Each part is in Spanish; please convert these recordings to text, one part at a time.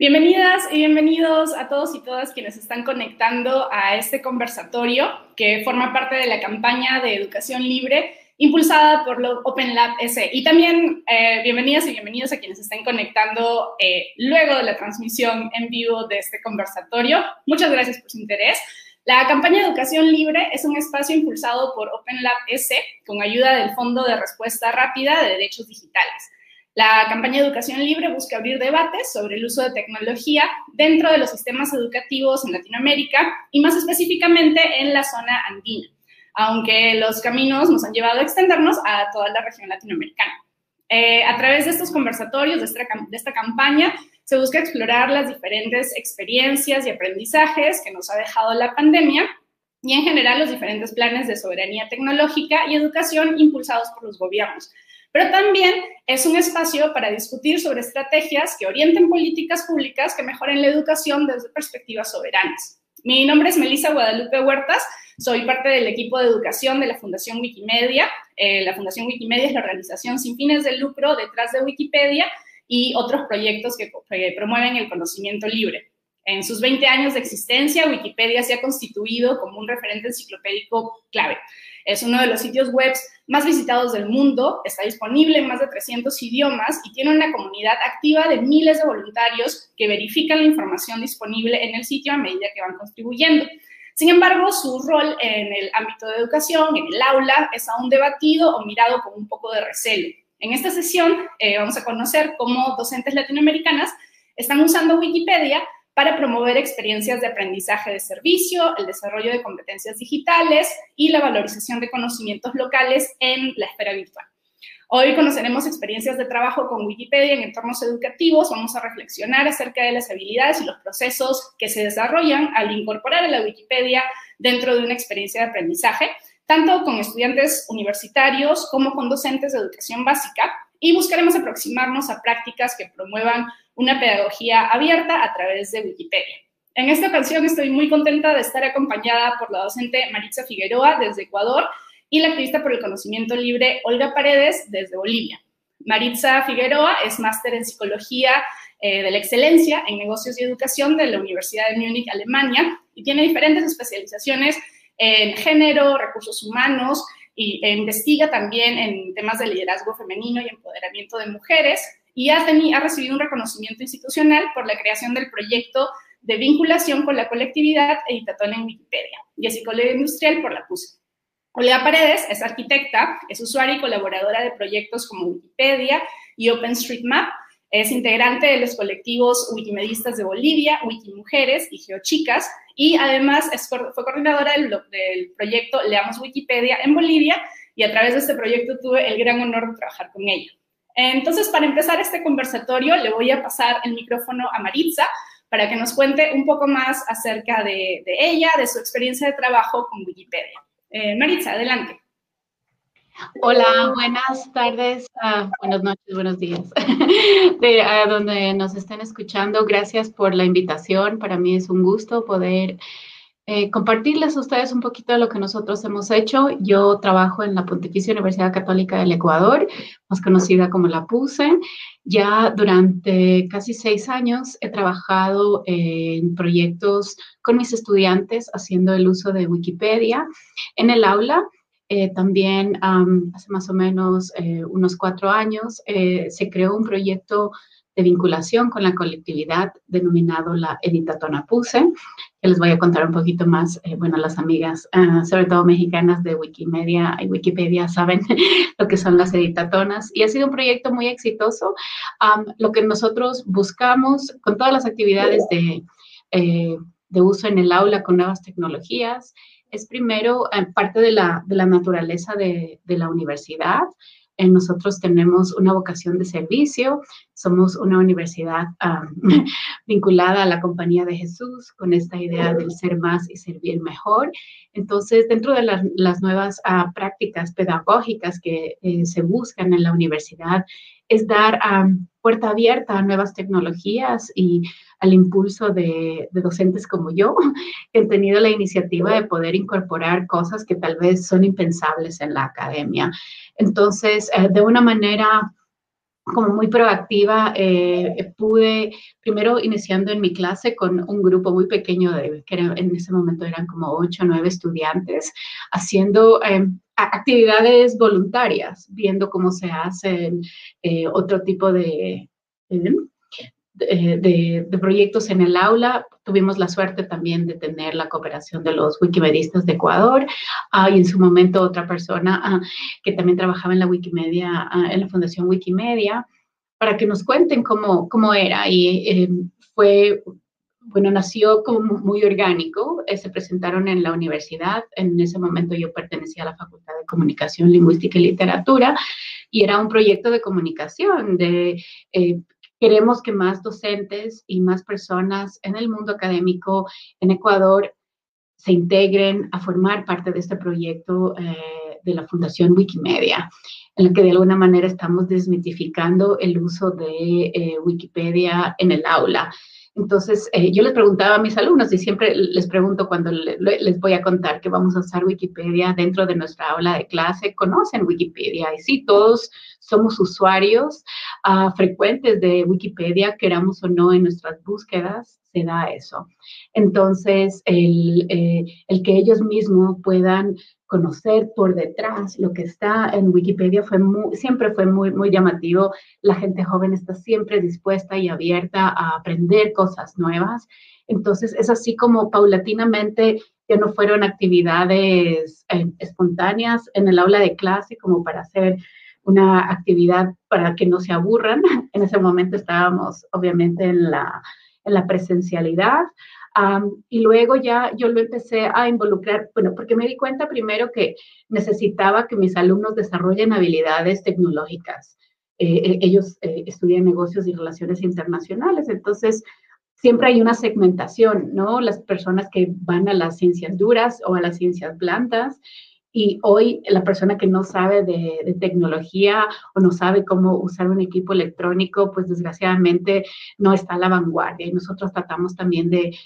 Bienvenidas y bienvenidos a todos y todas quienes están conectando a este conversatorio que forma parte de la campaña de educación libre impulsada por Open Lab S. Y también eh, bienvenidas y bienvenidos a quienes estén conectando eh, luego de la transmisión en vivo de este conversatorio. Muchas gracias por su interés. La campaña de Educación Libre es un espacio impulsado por Open Lab S con ayuda del Fondo de Respuesta Rápida de Derechos Digitales. La campaña Educación Libre busca abrir debates sobre el uso de tecnología dentro de los sistemas educativos en Latinoamérica y más específicamente en la zona andina, aunque los caminos nos han llevado a extendernos a toda la región latinoamericana. Eh, a través de estos conversatorios, de esta campaña, se busca explorar las diferentes experiencias y aprendizajes que nos ha dejado la pandemia y en general los diferentes planes de soberanía tecnológica y educación impulsados por los gobiernos pero también es un espacio para discutir sobre estrategias que orienten políticas públicas que mejoren la educación desde perspectivas soberanas. Mi nombre es Melissa Guadalupe Huertas, soy parte del equipo de educación de la Fundación Wikimedia. Eh, la Fundación Wikimedia es la organización sin fines de lucro detrás de Wikipedia y otros proyectos que, que promueven el conocimiento libre. En sus 20 años de existencia, Wikipedia se ha constituido como un referente enciclopédico clave. Es uno de los sitios web más visitados del mundo, está disponible en más de 300 idiomas y tiene una comunidad activa de miles de voluntarios que verifican la información disponible en el sitio a medida que van contribuyendo. Sin embargo, su rol en el ámbito de educación, en el aula, es aún debatido o mirado con un poco de recelo. En esta sesión eh, vamos a conocer cómo docentes latinoamericanas están usando Wikipedia para promover experiencias de aprendizaje de servicio, el desarrollo de competencias digitales y la valorización de conocimientos locales en la esfera virtual. Hoy conoceremos experiencias de trabajo con Wikipedia en entornos educativos. Vamos a reflexionar acerca de las habilidades y los procesos que se desarrollan al incorporar a la Wikipedia dentro de una experiencia de aprendizaje, tanto con estudiantes universitarios como con docentes de educación básica, y buscaremos aproximarnos a prácticas que promuevan una pedagogía abierta a través de Wikipedia. En esta ocasión estoy muy contenta de estar acompañada por la docente Maritza Figueroa desde Ecuador y la activista por el conocimiento libre Olga Paredes desde Bolivia. Maritza Figueroa es máster en psicología eh, de la excelencia en negocios y educación de la Universidad de Múnich, Alemania, y tiene diferentes especializaciones en género, recursos humanos, y e investiga también en temas de liderazgo femenino y empoderamiento de mujeres y ha, ha recibido un reconocimiento institucional por la creación del proyecto de vinculación con la colectividad editatón en Wikipedia y es psicóloga industrial por la PUSE. Olga Paredes es arquitecta, es usuaria y colaboradora de proyectos como Wikipedia y OpenStreetMap, es integrante de los colectivos Wikimedistas de Bolivia, Wikimujeres y Geochicas, y además fue coordinadora del, proyecto Leamos Wikipedia en Bolivia, y a través de este proyecto tuve el gran honor de trabajar con ella. Entonces, para empezar este conversatorio, le voy a pasar el micrófono a Maritza para que nos cuente un poco más acerca de, ella, de su experiencia de trabajo con Wikipedia. Eh, Maritza, adelante. Hola, buenas tardes, ah, buenas noches, buenos días. De a donde nos estén escuchando, gracias por la invitación. Para mí es un gusto poder eh, compartirles a ustedes un poquito de lo que nosotros hemos hecho. Yo trabajo en la Pontificia Universidad Católica del Ecuador, más conocida como la PUSE. Ya durante casi seis años he trabajado en proyectos con mis estudiantes haciendo el uso de Wikipedia en el aula eh, también hace más o menos eh, unos cuatro años eh, se creó un proyecto de vinculación con la colectividad denominado la Editatona Puse, que les voy a contar un poquito más, bueno, las amigas, ah, sobre todo mexicanas de Wikimedia y Wikipedia, saben lo que son las editatonas y ha sido un proyecto muy exitoso. lo que nosotros buscamos con todas las actividades de, de uso en el aula con nuevas tecnologías es primero eh, parte de la, naturaleza de, la universidad. Nosotros tenemos una vocación de servicio, somos una universidad vinculada a la compañía de Jesús con esta idea del ser más y servir mejor. Entonces, dentro de las, nuevas ah, prácticas pedagógicas que eh, se buscan en la universidad, es dar puerta abierta a nuevas tecnologías y al impulso de, docentes como yo, que han tenido la iniciativa de poder incorporar cosas que tal vez son impensables en la academia. Entonces, eh, de una manera como muy proactiva, eh, pude, primero iniciando en mi clase con un grupo muy pequeño, de, que en ese momento eran como ocho o nueve estudiantes, haciendo em, actividades voluntarias, viendo cómo se hacen eh, otro tipo de, de, proyectos en el aula. Tuvimos la suerte también de tener la cooperación de los wikimedistas de Ecuador ah, y en su momento otra persona ah, que también trabajaba en la Wikimedia, ah, en la Fundación Wikimedia, para que nos cuenten cómo, cómo era. Y em, fue, bueno, nació como muy orgánico. Eh, se presentaron en la universidad. En ese momento yo pertenecía a la Facultad de Comunicación, Lingüística y Literatura y era un proyecto de comunicación, de eh, Queremos que más docentes y más personas en el mundo académico en Ecuador se integren a formar parte de este proyecto eh, de la Fundación Wikimedia, en el que de alguna manera estamos desmitificando el uso de eh, Wikipedia en el aula. Entonces, eh, yo les preguntaba a mis alumnos y siempre les pregunto cuando les voy a contar que vamos a usar Wikipedia dentro de nuestra aula de clase, ¿conocen Wikipedia? Y sí, todos somos usuarios uh, frecuentes de Wikipedia, queramos o no en nuestras búsquedas, se da eso. Entonces, el, eh, el que ellos mismos puedan conocer por detrás lo que está en Wikipedia fue siempre fue muy, muy llamativo. La gente joven está siempre dispuesta y abierta a aprender cosas nuevas. Entonces, es así como paulatinamente ya no fueron actividades eh, espontáneas en el aula de clase como para hacer una actividad para que no se aburran. En ese momento estábamos obviamente en la, en la presencialidad, y luego ya yo lo empecé a involucrar, bueno, porque me di cuenta primero que necesitaba que mis alumnos desarrollen habilidades tecnológicas. Eh, eh, ellos eh, estudian negocios y relaciones internacionales, entonces siempre hay una segmentación, ¿no? Las personas que van a las ciencias duras o a las ciencias blandas y hoy la persona que no sabe de, tecnología o no sabe cómo usar un equipo electrónico, pues desgraciadamente no está a la vanguardia. Y nosotros tratamos también de,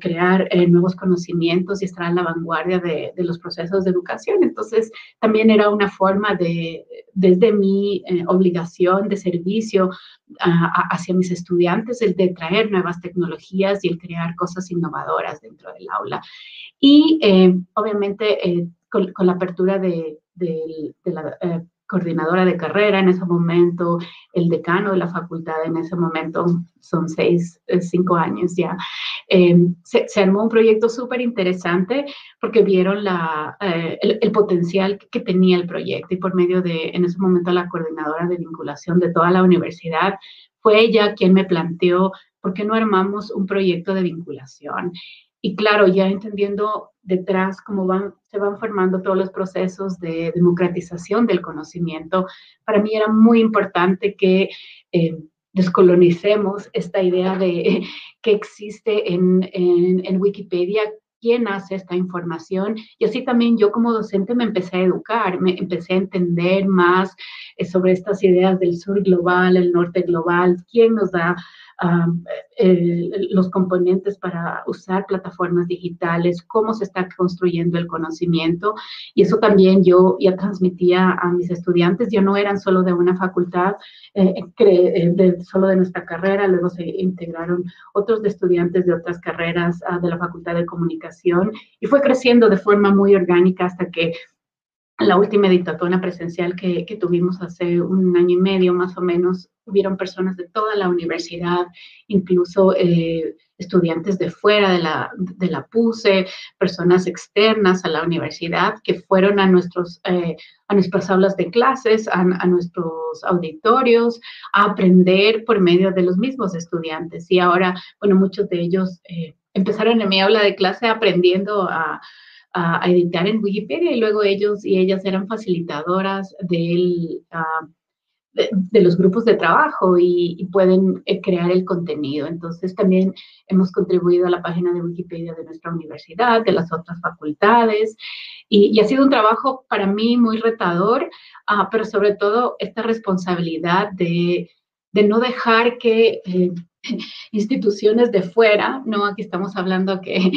crear eh, nuevos conocimientos y estar a la vanguardia de, los procesos de educación. Entonces, también era una forma de, desde mi eh, obligación de servicio hacia mis estudiantes, el de traer nuevas tecnologías y el crear cosas innovadoras dentro del aula. Y eh, obviamente con, la apertura de, la eh, coordinadora de carrera en ese momento, el decano de la facultad en ese momento, son seis, eh, cinco años ya, em, se, armó un proyecto súper interesante porque vieron la, eh, el, potencial que tenía el proyecto y por medio de, en ese momento, la coordinadora de vinculación de toda la universidad, fue ella quien me planteó, ¿por qué no armamos un proyecto de vinculación? Y claro, ya entendiendo detrás cómo se van formando todos los procesos de democratización del conocimiento, para mí era muy importante que eh, descolonicemos esta idea de que existe en, en, Wikipedia, quién hace esta información. Y así también yo como docente me empecé a educar, me empecé a entender más eh, sobre estas ideas del sur global, el norte global, quién nos da los componentes para usar plataformas digitales, cómo se está construyendo el conocimiento. Y eso también yo ya transmitía a mis estudiantes, ya no eran solo de una facultad, eh, eh, de, solo de nuestra carrera, luego se integraron otros de estudiantes de otras carreras ah, de la Facultad de Comunicación y fue creciendo de forma muy orgánica hasta que la última dictatona presencial que, que, tuvimos hace un año y medio más o menos, hubieron personas de toda la universidad, incluso eh, estudiantes de fuera de la, de la PUSE, personas externas a la universidad que fueron a, nuestros, eh, a nuestras aulas de clases, a, nuestros auditorios, a aprender por medio de los mismos estudiantes. Y ahora, bueno, muchos de ellos eh, empezaron en mi aula de clase aprendiendo a a, editar en Wikipedia y luego ellos y ellas eran facilitadoras del, ah, de, los grupos de trabajo y, pueden eh, crear el contenido. Entonces también hemos contribuido a la página de Wikipedia de nuestra universidad, de las otras facultades y, ha sido un trabajo para mí muy retador, ah, pero sobre todo esta responsabilidad de, de no dejar que... Eh, instituciones de fuera, ¿no? Aquí estamos hablando que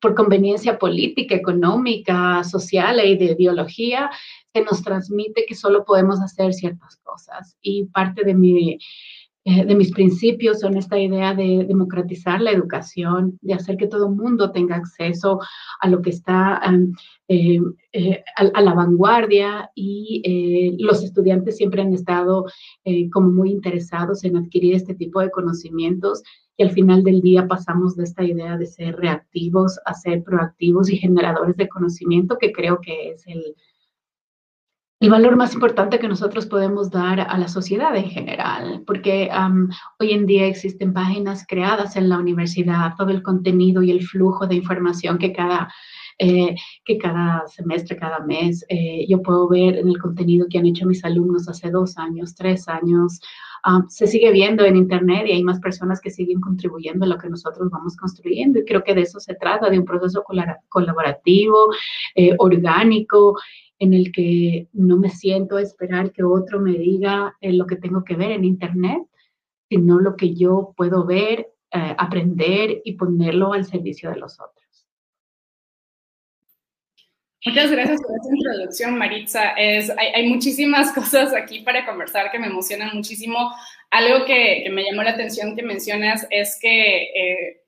por conveniencia política, económica, social e de ideología, se nos transmite que solo podemos hacer ciertas cosas. Y parte de mi eh, de mis principios son esta idea de democratizar la educación, de hacer que todo el mundo tenga acceso a lo que está eh, eh, a, la vanguardia y los estudiantes siempre han estado como muy interesados en adquirir este tipo de conocimientos y al final del día pasamos de esta idea de ser reactivos a ser proactivos y generadores de conocimiento que creo que es el, el valor más importante que nosotros podemos dar a la sociedad en general, porque hoy en día existen páginas creadas en la universidad, todo el contenido y el flujo de información que cada, eh, que cada semestre, cada mes, eh, yo puedo ver en el contenido que han hecho mis alumnos hace dos años, tres años. Se sigue viendo en Internet y hay más personas que siguen contribuyendo a lo que nosotros vamos construyendo. Y creo que de eso se trata, de un proceso colaborativo, eh, orgánico en el que no me siento a esperar que otro me diga eh, lo que tengo que ver en Internet, sino lo que yo puedo ver, eh, aprender y ponerlo al servicio de los otros. Muchas gracias por esta introducción, Maritza. Es, hay, muchísimas cosas aquí para conversar que me emocionan muchísimo. Algo que, me llamó la atención que mencionas es que eh,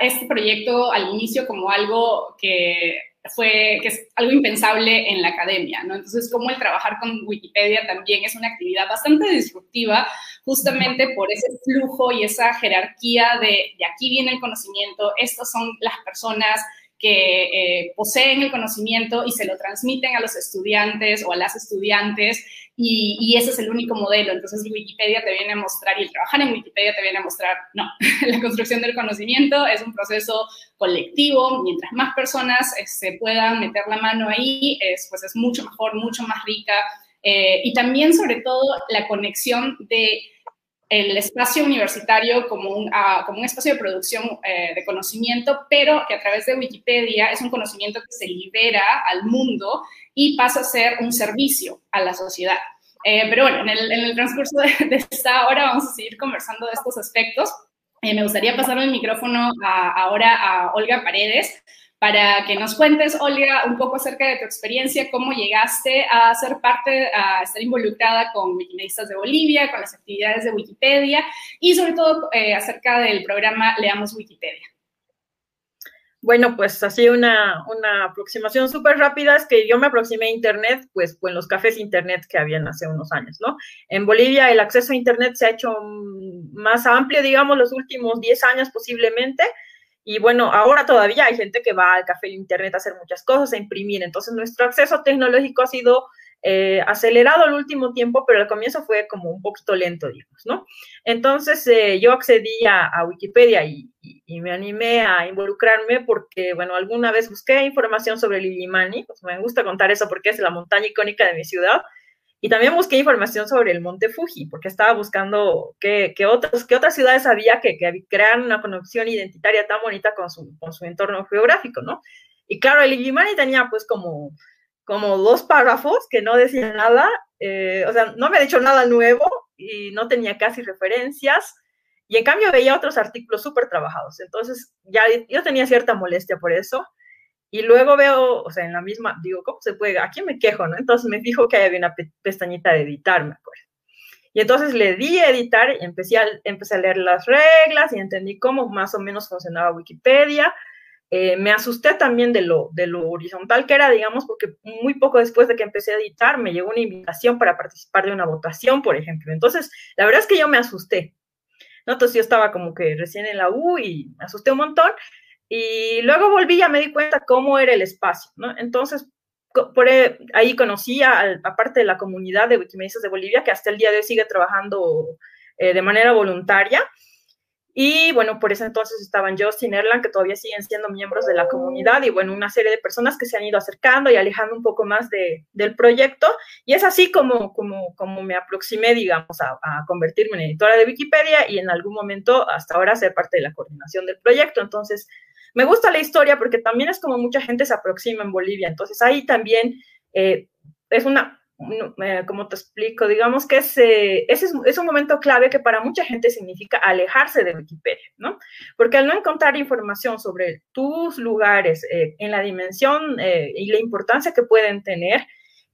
este proyecto al inicio como algo que fue, que es algo impensable en la academia, ¿no? Entonces, como el trabajar con Wikipedia también es una actividad bastante disruptiva, justamente por ese flujo y esa jerarquía de, de aquí viene el conocimiento, estas son las personas que eh, poseen el conocimiento y se lo transmiten a los estudiantes o a las estudiantes y, ese es el único modelo. Entonces Wikipedia te viene a mostrar y el trabajar en Wikipedia te viene a mostrar, no, la construcción del conocimiento es un proceso colectivo, mientras más personas se este, puedan meter la mano ahí, es, pues es mucho mejor, mucho más rica. Eh, y también sobre todo la conexión de el espacio universitario como un, ah, como un espacio de producción eh, de conocimiento, pero que a través de Wikipedia es un conocimiento que se libera al mundo y pasa a ser un servicio a la sociedad. Eh, pero bueno, en el, transcurso de, esta hora vamos a seguir conversando de estos aspectos. Eh, me gustaría pasar el micrófono ahora a Olga Paredes para que nos cuentes, Olga, un poco acerca de tu experiencia, cómo llegaste a ser parte, a estar involucrada con Wikimedistas de Bolivia, con las actividades de Wikipedia y sobre todo eh, acerca del programa Leamos Wikipedia. Bueno, pues así una, una aproximación súper rápida es que yo me aproximé a Internet, pues, pues en los cafés Internet que habían hace unos años, ¿no? En Bolivia el acceso a Internet se ha hecho más amplio, digamos, los últimos 10 años posiblemente, y bueno, ahora todavía hay gente que va al café internet a hacer muchas cosas, a imprimir. Entonces, nuestro acceso tecnológico ha sido eh, acelerado el último tiempo, pero al comienzo fue como un poquito lento, digamos, ¿no? Entonces, eh, yo accedí a, Wikipedia y, me animé a involucrarme porque, bueno, alguna vez busqué información sobre Lilimani, pues me gusta contar eso porque es la montaña icónica de mi ciudad, y también busqué información sobre el Monte Fuji, porque estaba buscando qué, qué, otros, qué otras ciudades había que, que crean una conexión identitaria tan bonita con su, con su entorno geográfico, ¿no? Y claro, el Illimani tenía pues como, como dos párrafos que no decían nada, eh, o sea, no me ha dicho nada nuevo y no tenía casi referencias. Y en cambio veía otros artículos súper trabajados. Entonces ya yo tenía cierta molestia por eso. Y luego veo, o sea, en la misma, digo, ¿cómo se puede? Aquí me quejo, ¿no? Entonces me fijo que había una pestañita de editar, me acuerdo. Y entonces le di a editar empecé a, empecé a leer las reglas y entendí cómo más o menos funcionaba Wikipedia. Eh, me asusté también de lo, de lo horizontal que era, digamos, porque muy poco después de que empecé a editar me llegó una invitación para participar de una votación, por ejemplo. Entonces, la verdad es que yo me asusté. ¿no? Entonces yo estaba como que recién en la U y me asusté un montón. Y luego volví y me di cuenta cómo era el espacio, ¿no? Entonces, por e, ahí conocí a, parte de la comunidad de Wikimedistas de Bolivia, que hasta el día de hoy sigue trabajando eh, de manera voluntaria. Y bueno, por ese entonces estaban Justin Erland, que todavía siguen siendo miembros de la comunidad, y bueno, una serie de personas que se han ido acercando y alejando un poco más de, del proyecto. Y es así como, como, como me aproximé, digamos, a, a, convertirme en editora de Wikipedia y en algún momento, hasta ahora, ser parte de la coordinación del proyecto. Entonces, me gusta la historia porque también es como mucha gente se aproxima en Bolivia. Entonces ahí también eh, es una, eh, como te explico, digamos que es, ese es, un momento clave que para mucha gente significa alejarse de Wikipedia, ¿no? Porque al no encontrar información sobre tus lugares eh, en la dimensión eh, y la importancia que pueden tener,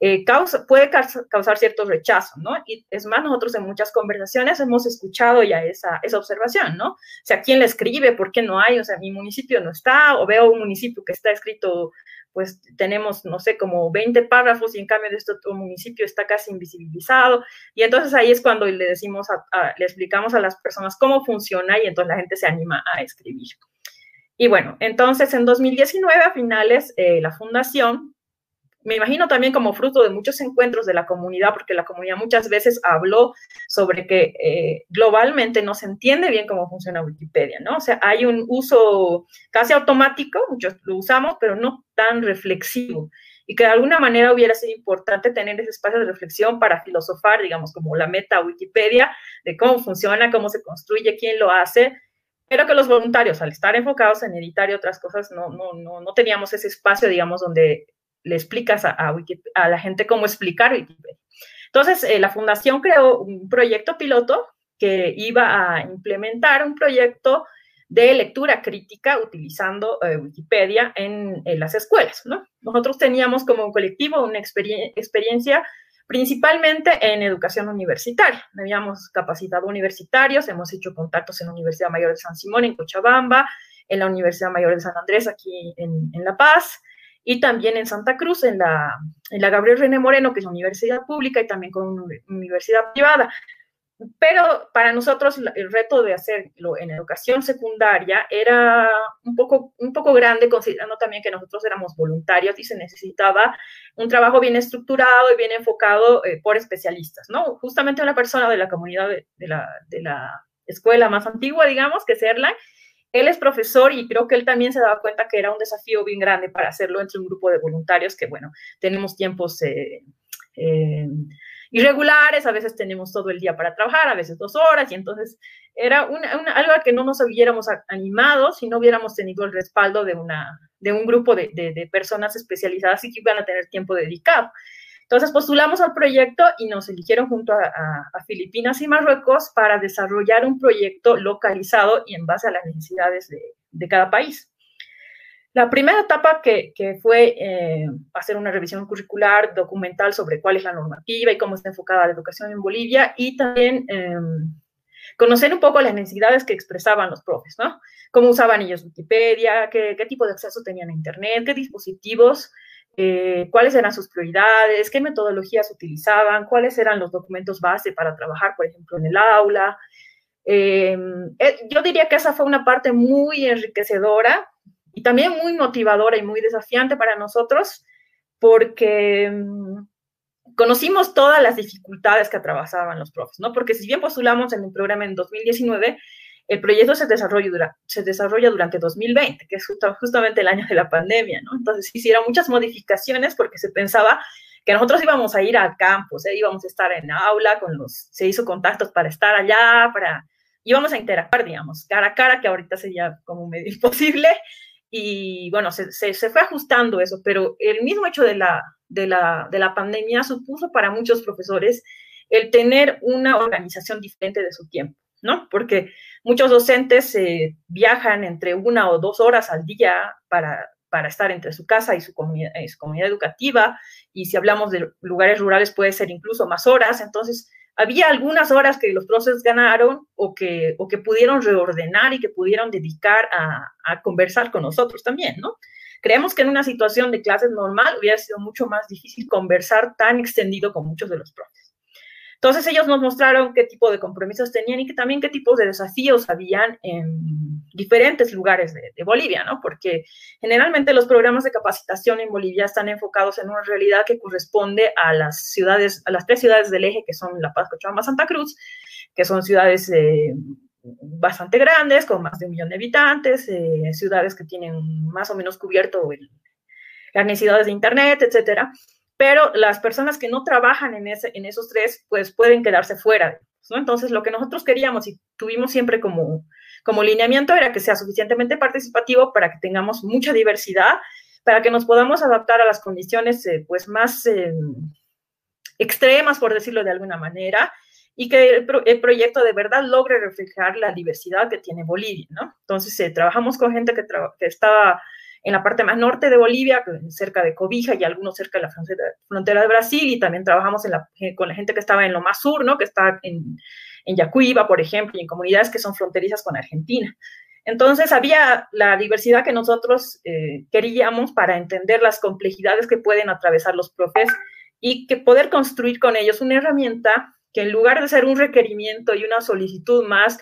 eh, causa, puede causar cierto rechazo, ¿no? Y es más, nosotros en muchas conversaciones hemos escuchado ya esa, observación, ¿no? O sea, ¿quién le escribe? ¿Por qué no hay? O sea, mi municipio no está, o veo un municipio que está escrito, pues tenemos, no sé, como 20 párrafos y en cambio de este otro municipio está casi invisibilizado. Y entonces ahí es cuando le decimos, le explicamos a las personas cómo funciona y entonces la gente se anima a escribir. Y bueno, entonces en 2019 a finales, eh, la fundación me imagino también como fruto de muchos encuentros de la comunidad, porque la comunidad muchas veces habló sobre que eh, globalmente no se entiende bien cómo funciona Wikipedia, ¿no? O sea, hay un uso casi automático, muchos lo usamos, pero no tan reflexivo. Y que de alguna manera hubiera sido importante tener ese espacio de reflexión para filosofar, digamos, como la meta Wikipedia, de cómo funciona, cómo se construye, quién lo hace, pero que los voluntarios, al estar enfocados en editar y otras cosas, no, no, no, no teníamos ese espacio, digamos, donde le explicas a, a, la gente cómo explicar Wikipedia. Entonces, eh, la fundación creó un proyecto piloto que iba a implementar un proyecto de lectura crítica utilizando eh, Wikipedia en, las escuelas. ¿no? Nosotros teníamos como colectivo una experiencia principalmente en educación universitaria. Habíamos capacitado universitarios, hemos hecho contactos en la Universidad Mayor de San Simón, en Cochabamba, en la Universidad Mayor de San Andrés, aquí en La Paz, y también en Santa Cruz, en la, en la Gabriel René Moreno, que es una universidad pública y también con una universidad privada. Pero para nosotros el reto de hacerlo en educación secundaria era un poco, un poco grande, considerando también que nosotros éramos voluntarios y se necesitaba un trabajo bien estructurado y bien enfocado eh, por especialistas, ¿no? Justamente una persona de la comunidad de, de, la, de la escuela más antigua, digamos, que es Erlang, él es profesor y creo que él también se daba cuenta que era un desafío bien grande para hacerlo entre un grupo de voluntarios que, bueno, tenemos tiempos eh, eh, irregulares, a veces tenemos todo el día para trabajar, a veces dos horas, y entonces era una, algo a que no nos hubiéramos animado si no hubiéramos tenido el respaldo de, una, de un grupo de, de personas especializadas y que iban a tener tiempo dedicado. Entonces postulamos al proyecto y nos eligieron junto a, Filipinas y Marruecos para desarrollar un proyecto localizado y en base a las necesidades de, cada país. La primera etapa que, fue eh, hacer una revisión curricular documental sobre cuál es la normativa y cómo está enfocada la educación en Bolivia y también em, conocer un poco las necesidades que expresaban los profes, ¿no? Cómo usaban ellos Wikipedia, qué, qué tipo de acceso tenían a Internet, qué dispositivos eh, cuáles eran sus prioridades, qué metodologías utilizaban, cuáles eran los documentos base para trabajar, por ejemplo, en el aula. Eh, eh, yo diría que esa fue una parte muy enriquecedora y también muy motivadora y muy desafiante para nosotros porque mm, conocimos todas las dificultades que atravesaban los profes, ¿no? Porque si bien postulamos en el programa en 2019, el proyecto se desarrolla, se desarrolla durante 2020, que es justamente el año de la pandemia, ¿no? Entonces hicieron muchas modificaciones porque se pensaba que nosotros íbamos a ir al campus, ¿eh? íbamos a estar en aula, con los, se hizo contactos para estar allá, para, íbamos a interactuar, digamos, cara a cara, que ahorita sería como medio imposible, y bueno, se, se, se, fue ajustando eso, pero el mismo hecho de la, de, la, de la pandemia supuso para muchos profesores el tener una organización diferente de su tiempo. ¿No? Porque muchos docentes eh, viajan entre una o dos horas al día para, estar entre su casa y su, comunidad, su comunidad educativa, y si hablamos de lugares rurales puede ser incluso más horas, entonces había algunas horas que los profesores ganaron o que, o que pudieron reordenar y que pudieron dedicar a, a conversar con nosotros también, ¿no? Creemos que en una situación de clases normal hubiera sido mucho más difícil conversar tan extendido con muchos de los profes. Entonces ellos nos mostraron qué tipo de compromisos tenían y que también qué tipos de desafíos habían en diferentes lugares de, Bolivia, ¿no? Porque generalmente los programas de capacitación en Bolivia están enfocados en una realidad que corresponde a las ciudades, a las tres ciudades del eje que son La Paz, Cochabamba, Santa Cruz, que son ciudades eh, bastante grandes, con más de un millón de habitantes, eh, ciudades que tienen más o menos cubierto las necesidades de Internet, etcétera pero las personas que no trabajan en, ese, en esos tres, pues pueden quedarse fuera. ¿no? Entonces, lo que nosotros queríamos y tuvimos siempre como, como lineamiento era que sea suficientemente participativo para que tengamos mucha diversidad, para que nos podamos adaptar a las condiciones eh, pues más eh, extremas, por decirlo de alguna manera, y que el, proyecto de verdad logre reflejar la diversidad que tiene Bolivia, ¿no? Entonces, eh, trabajamos con gente que, que estaba en la parte más norte de Bolivia, cerca de Cobija y algunos cerca de la frontera, de Brasil, y también trabajamos eh, con la gente que estaba en lo más sur, ¿no? Que está en, en Yacuiba, por ejemplo, y en comunidades que son fronterizas con Argentina. Entonces había la diversidad que nosotros eh, queríamos para entender las complejidades que pueden atravesar los profes y que poder construir con ellos una herramienta que en lugar de ser un requerimiento y una solicitud más,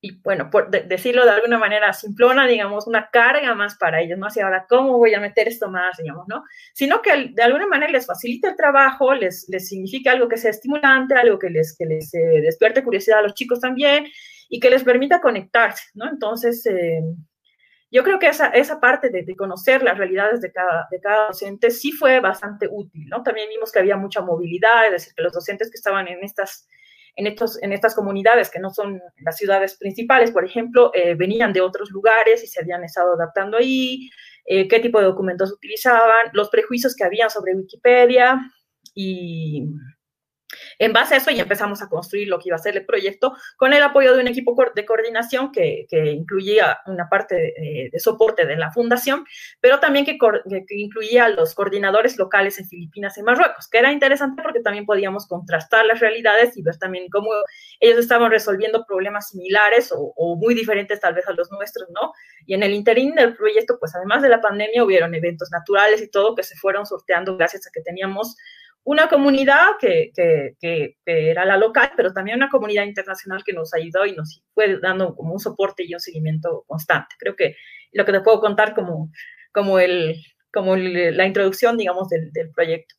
y bueno, por decirlo de alguna manera simplona, digamos, una carga más para ellos, ¿no? Así ahora, ¿cómo voy a meter esto más, digamos, ¿no? Sino que de alguna manera les facilita el trabajo, les, les significa algo que sea estimulante, algo que les, que les eh, despierte curiosidad a los chicos también y que les permita conectarse, ¿no? Entonces, eh, yo creo que esa, esa parte de, conocer las realidades de cada, de cada docente sí fue bastante útil, ¿no? También vimos que había mucha movilidad, es decir, que los docentes que estaban en estas en, estos, en estas comunidades que no son las ciudades principales, por ejemplo, eh, venían de otros lugares y se habían estado adaptando ahí, eh, qué tipo de documentos utilizaban, los prejuicios que había sobre Wikipedia y, en base a eso ya empezamos a construir lo que iba a ser el proyecto con el apoyo de un equipo de coordinación que, incluía una parte de, soporte de la fundación, pero también que, incluía a los coordinadores locales en Filipinas y Marruecos, que era interesante porque también podíamos contrastar las realidades y ver también cómo ellos estaban resolviendo problemas similares o, o muy diferentes tal vez a los nuestros, ¿no? Y en el interín del proyecto, pues además de la pandemia, hubieron eventos naturales y todo que se fueron sorteando gracias a que teníamos una comunidad que, era la local, pero también una comunidad internacional que nos ayudó y nos fue dando como un soporte y un seguimiento constante. Creo que lo que te puedo contar como, como, el, como la introducción, digamos, del, del proyecto.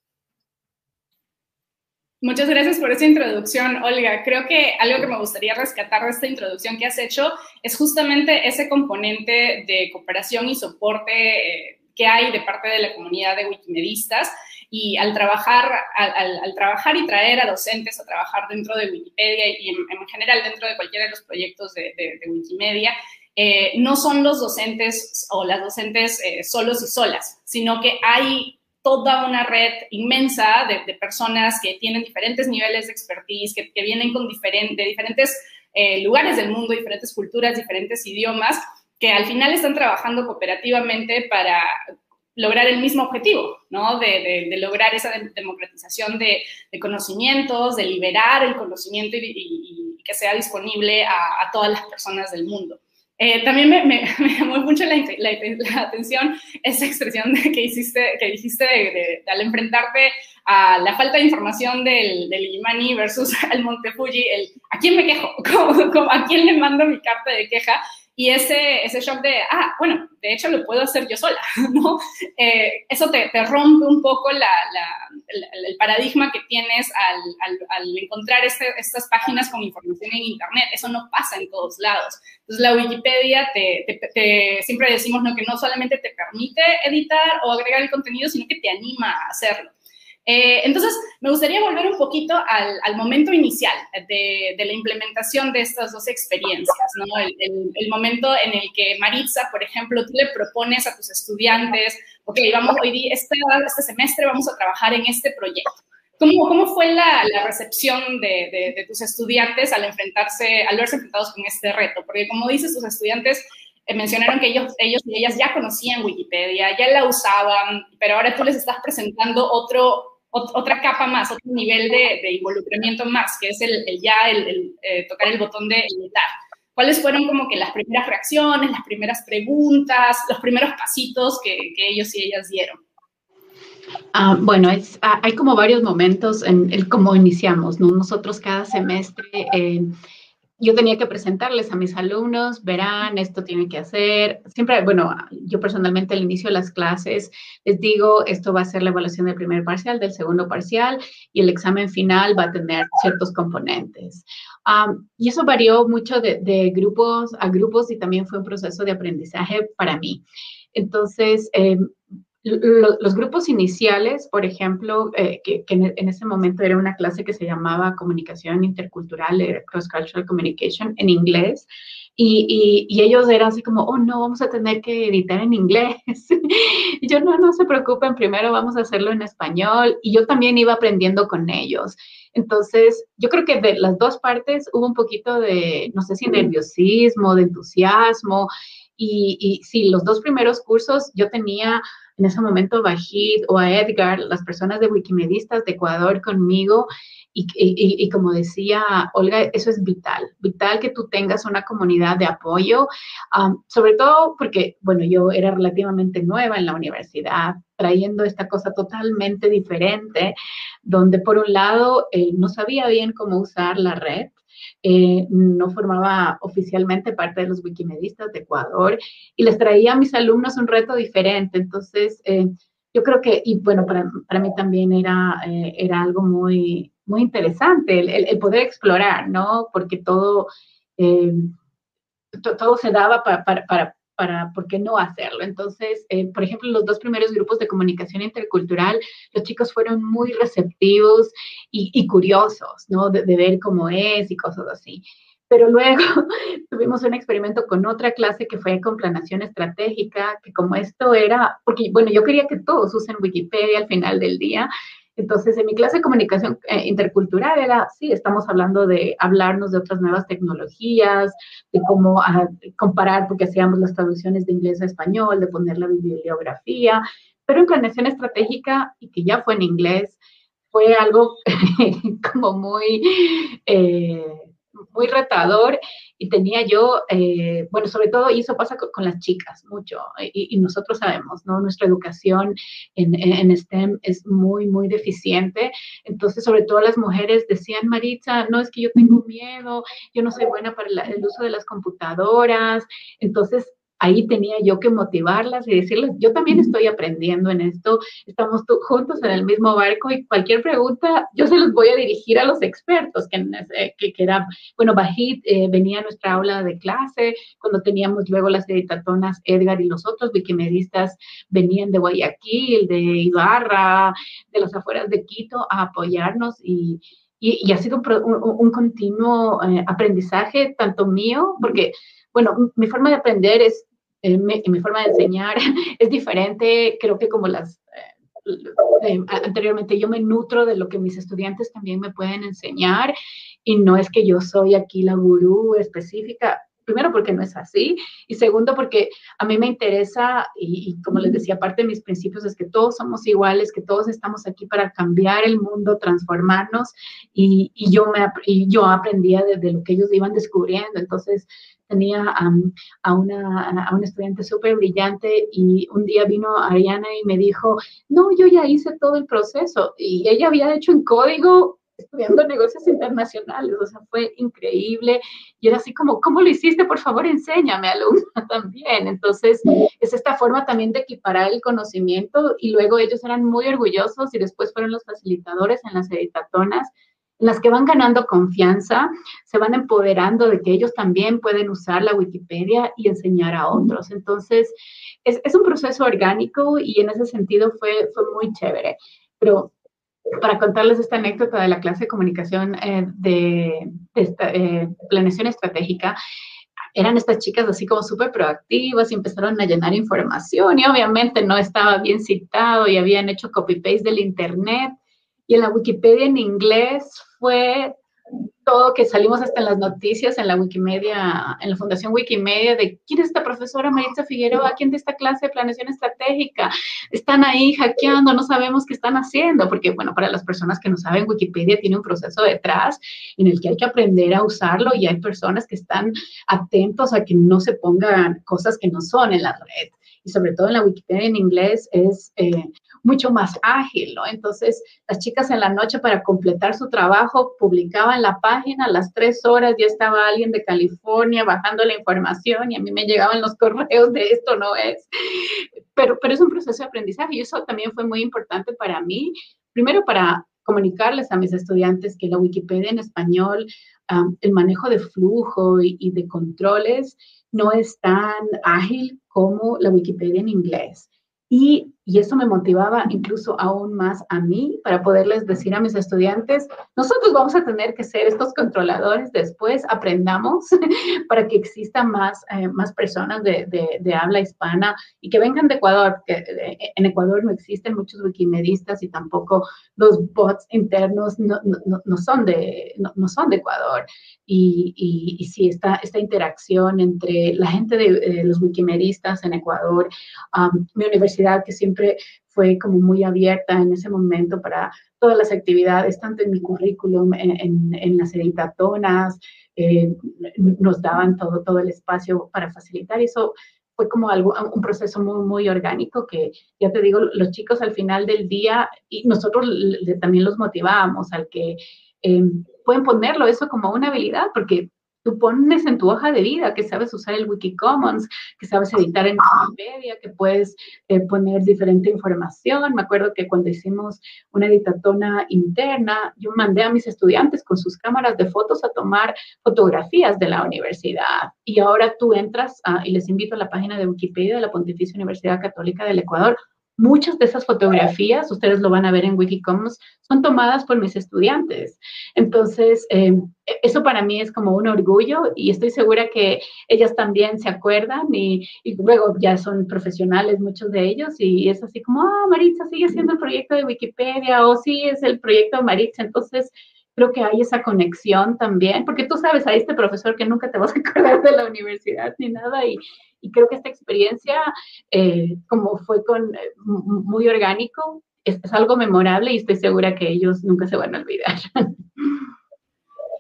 Muchas gracias por esa introducción, Olga. Creo que algo que me gustaría rescatar de esta introducción que has hecho es justamente ese componente de cooperación y soporte eh, que hay de parte de la comunidad de wikimedistas y al trabajar, al, trabajar y traer a docentes a trabajar dentro de Wikipedia y en, general dentro de cualquiera de los proyectos de, Wikimedia, eh, no son los docentes o las docentes eh, solos y solas, sino que hay toda una red inmensa de, personas que tienen diferentes niveles de expertise, que, vienen con de diferentes eh, lugares del mundo, diferentes culturas, diferentes idiomas, que al final están trabajando cooperativamente para lograr el mismo objetivo, ¿no? De, lograr esa democratización de, conocimientos, de liberar el conocimiento y, que sea disponible a, todas las personas del mundo. Eh, también me, llamó mucho la, atención esa expresión que hiciste, que dijiste al enfrentarte a la falta de información del, del Imani versus el Monte Fuji, el ¿a quién me quejo? a quién le mando mi carta de queja? Y ese, ese shock de, ah, bueno, de hecho lo puedo hacer yo sola, ¿no? Eh, eso te, te, rompe un poco la, el paradigma que tienes al, al, encontrar este, estas páginas con información en Internet. Eso no pasa en todos lados. Entonces, la Wikipedia, te, te, siempre decimos ¿no? que no solamente te permite editar o agregar el contenido, sino que te anima a hacerlo. Eh, entonces, me gustaría volver un poquito al, momento inicial de, la implementación de estas dos experiencias, ¿no? El, momento en el que Maritza, por ejemplo, tú le propones a tus estudiantes, ok, vamos hoy este, este semestre vamos a trabajar en este proyecto. ¿Cómo, cómo fue la, recepción de, tus estudiantes al enfrentarse, al verse enfrentados con este reto? Porque como dices, tus estudiantes mencionaron que ellos, ellos y ellas ya conocían Wikipedia, ya la usaban, pero ahora tú les estás presentando otro, otra capa más, otro nivel de, involucramiento más, que es el, ya el, eh, tocar el botón de editar. ¿Cuáles fueron como que las primeras reacciones, las primeras preguntas, los primeros pasitos que, ellos y ellas dieron? Ah, bueno, es, ah, hay como varios momentos en el cómo iniciamos, ¿no? Nosotros cada semestre eh, yo tenía que presentarles a mis alumnos, verán, esto tienen que hacer. Siempre, bueno, yo personalmente al inicio de las clases les digo, esto va a ser la evaluación del primer parcial, del segundo parcial y el examen final va a tener ciertos componentes. y eso varió mucho de, grupos a grupos y también fue un proceso de aprendizaje para mí. Entonces, los grupos iniciales, por ejemplo, eh, que, en, ese momento era una clase que se llamaba Comunicación Intercultural, eh, Cross Cultural Communication en inglés, y, y, ellos eran así como, oh no, vamos a tener que editar en inglés. y yo, no, no se preocupen, primero vamos a hacerlo en español. Y yo también iba aprendiendo con ellos. Entonces, yo creo que de las dos partes hubo un poquito de, no sé si nerviosismo, de entusiasmo, y, y sí, los dos primeros cursos yo tenía en ese momento Bajid o a Edgar, las personas de Wikimedistas de Ecuador conmigo, y, como decía Olga, eso es vital, vital que tú tengas una comunidad de apoyo, sobre todo porque, bueno, yo era relativamente nueva en la universidad, trayendo esta cosa totalmente diferente, donde por un lado eh, no sabía bien cómo usar la red, eh, no formaba oficialmente parte de los wikimedistas de Ecuador y les traía a mis alumnos un reto diferente. Entonces, eh, yo creo que, y bueno, para, para mí también era, era algo muy, muy interesante el, poder explorar, ¿no? Porque todo, eh, todo se daba para, para, para, ¿por qué no hacerlo? Entonces, eh, por ejemplo, los dos primeros grupos de comunicación intercultural, los chicos fueron muy receptivos y, curiosos, ¿no? De, ver cómo es y cosas así. Pero luego tuvimos un experimento con otra clase que fue con planación estratégica, que como esto era, porque bueno, yo quería que todos usen Wikipedia al final del día, entonces, en mi clase de comunicación eh, intercultural era, sí, estamos hablando de hablarnos de otras nuevas tecnologías, de cómo ah, comparar, porque hacíamos las traducciones de inglés a español, de poner la bibliografía, pero en planeación estratégica, y que ya fue en inglés, fue algo como muy... Eh, muy retador y tenía yo, eh, bueno, sobre todo, y eso pasa con, las chicas mucho, y, nosotros sabemos, ¿no? Nuestra educación en, en, STEM es muy, muy deficiente, entonces, sobre todo las mujeres decían, Maritza, no, es que yo tengo miedo, yo no soy buena para el uso de las computadoras, entonces ahí tenía yo que motivarlas y decirles, yo también estoy aprendiendo en esto, estamos juntos en el mismo barco y cualquier pregunta yo se los voy a dirigir a los expertos, que, que, que era, bueno, Bajit eh, venía a nuestra aula de clase, cuando teníamos luego las editatonas, Edgar y los otros wikimedistas venían de Guayaquil, de Ibarra, de las afueras de Quito a apoyarnos y, y, ha sido un, continuo eh, aprendizaje, tanto mío, porque bueno, mi forma de aprender es mi, forma de enseñar es diferente, creo que como las... Eh, eh, anteriormente yo me nutro de lo que mis estudiantes también me pueden enseñar y no es que yo soy aquí la gurú específica, primero porque no es así y segundo porque a mí me interesa y, como les decía, parte de mis principios es que todos somos iguales, que todos estamos aquí para cambiar el mundo, transformarnos y, yo, me, y yo aprendía de, lo que ellos iban descubriendo. Entonces, tenía a, una, a estudiante súper brillante y un día vino Ariana y me dijo, no, yo ya hice todo el proceso y ella había hecho en código estudiando negocios internacionales, o sea, fue increíble. Y era así como, ¿cómo lo hiciste? Por favor, enséñame, alumna, también. Entonces, es esta forma también de equiparar el conocimiento y luego ellos eran muy orgullosos y después fueron los facilitadores en las editatonas en las que van ganando confianza, se van empoderando de que ellos también pueden usar la Wikipedia y enseñar a otros. Entonces, es, es un proceso orgánico y en ese sentido fue, fue muy chévere. Pero para contarles esta anécdota de la clase de comunicación eh, de, eh, planeación estratégica, eran estas chicas así como súper proactivas y empezaron a llenar información y obviamente no estaba bien citado y habían hecho copy-paste del internet. Y en la Wikipedia en inglés fue todo que salimos hasta en las noticias en la Wikimedia, en la Fundación Wikimedia, de quién es esta profesora Maritza Figueroa, quién de esta clase de planeación estratégica, están ahí hackeando, no sabemos qué están haciendo, porque bueno, para las personas que no saben, Wikipedia tiene un proceso detrás en el que hay que aprender a usarlo y hay personas que están atentos a que no se pongan cosas que no son en la red. Y sobre todo en la Wikipedia en inglés es eh, mucho más ágil, ¿no? Entonces, las chicas en la noche para completar su trabajo publicaban la página, a las tres horas ya estaba alguien de California bajando la información y a mí me llegaban los correos de esto no es. Pero, pero es un proceso de aprendizaje y eso también fue muy importante para mí, primero para comunicarles a mis estudiantes que la Wikipedia en español, el manejo de flujo y, y de controles no es tan ágil como la Wikipedia en inglés. Y, y eso me motivaba incluso aún más a mí para poderles decir a mis estudiantes, nosotros vamos a tener que ser estos controladores después, aprendamos para que existan más, eh, más personas de, de, habla hispana y que vengan de Ecuador, que eh, en Ecuador no existen muchos wikimedistas y tampoco los bots internos no, no, no son, de, no, son de Ecuador. Y, y, y, sí, esta, esta interacción entre la gente de, los wikimedistas en Ecuador, mi universidad que siempre fue como muy abierta en ese momento para todas las actividades, tanto en mi currículum, en, las editatonas, eh, nos daban todo, todo el espacio para facilitar eso. Fue como algo, un proceso muy, muy orgánico que, ya te digo, los chicos al final del día, y nosotros también los motivábamos al que eh, pueden ponerlo eso como una habilidad, porque tú pones en tu hoja de vida que sabes usar el Wikicommons, que sabes editar en Wikipedia, que puedes eh, poner diferente información. Me acuerdo que cuando hicimos una editatona interna, yo mandé a mis estudiantes con sus cámaras de fotos a tomar fotografías de la universidad. Y ahora tú entras y les invito a la página de Wikipedia de la Pontificia Universidad Católica del Ecuador Muchas de esas fotografías, ustedes lo van a ver en Wikicommons, son tomadas por mis estudiantes. Entonces, em, e, eso para mí es como un orgullo y estoy segura que ellas también se acuerdan y, luego ya son profesionales muchos de ellos y es así como, ah, Maritza sigue siendo el proyecto de Wikipedia o sí es el proyecto de Maritza. Entonces, creo que hay esa conexión también, porque tú sabes a este profesor que nunca te vas a acordar de la universidad ni nada y, y creo que esta experiencia, eh, como fue con, eh, muy orgánico, es, algo memorable y estoy segura que ellos nunca se van a olvidar.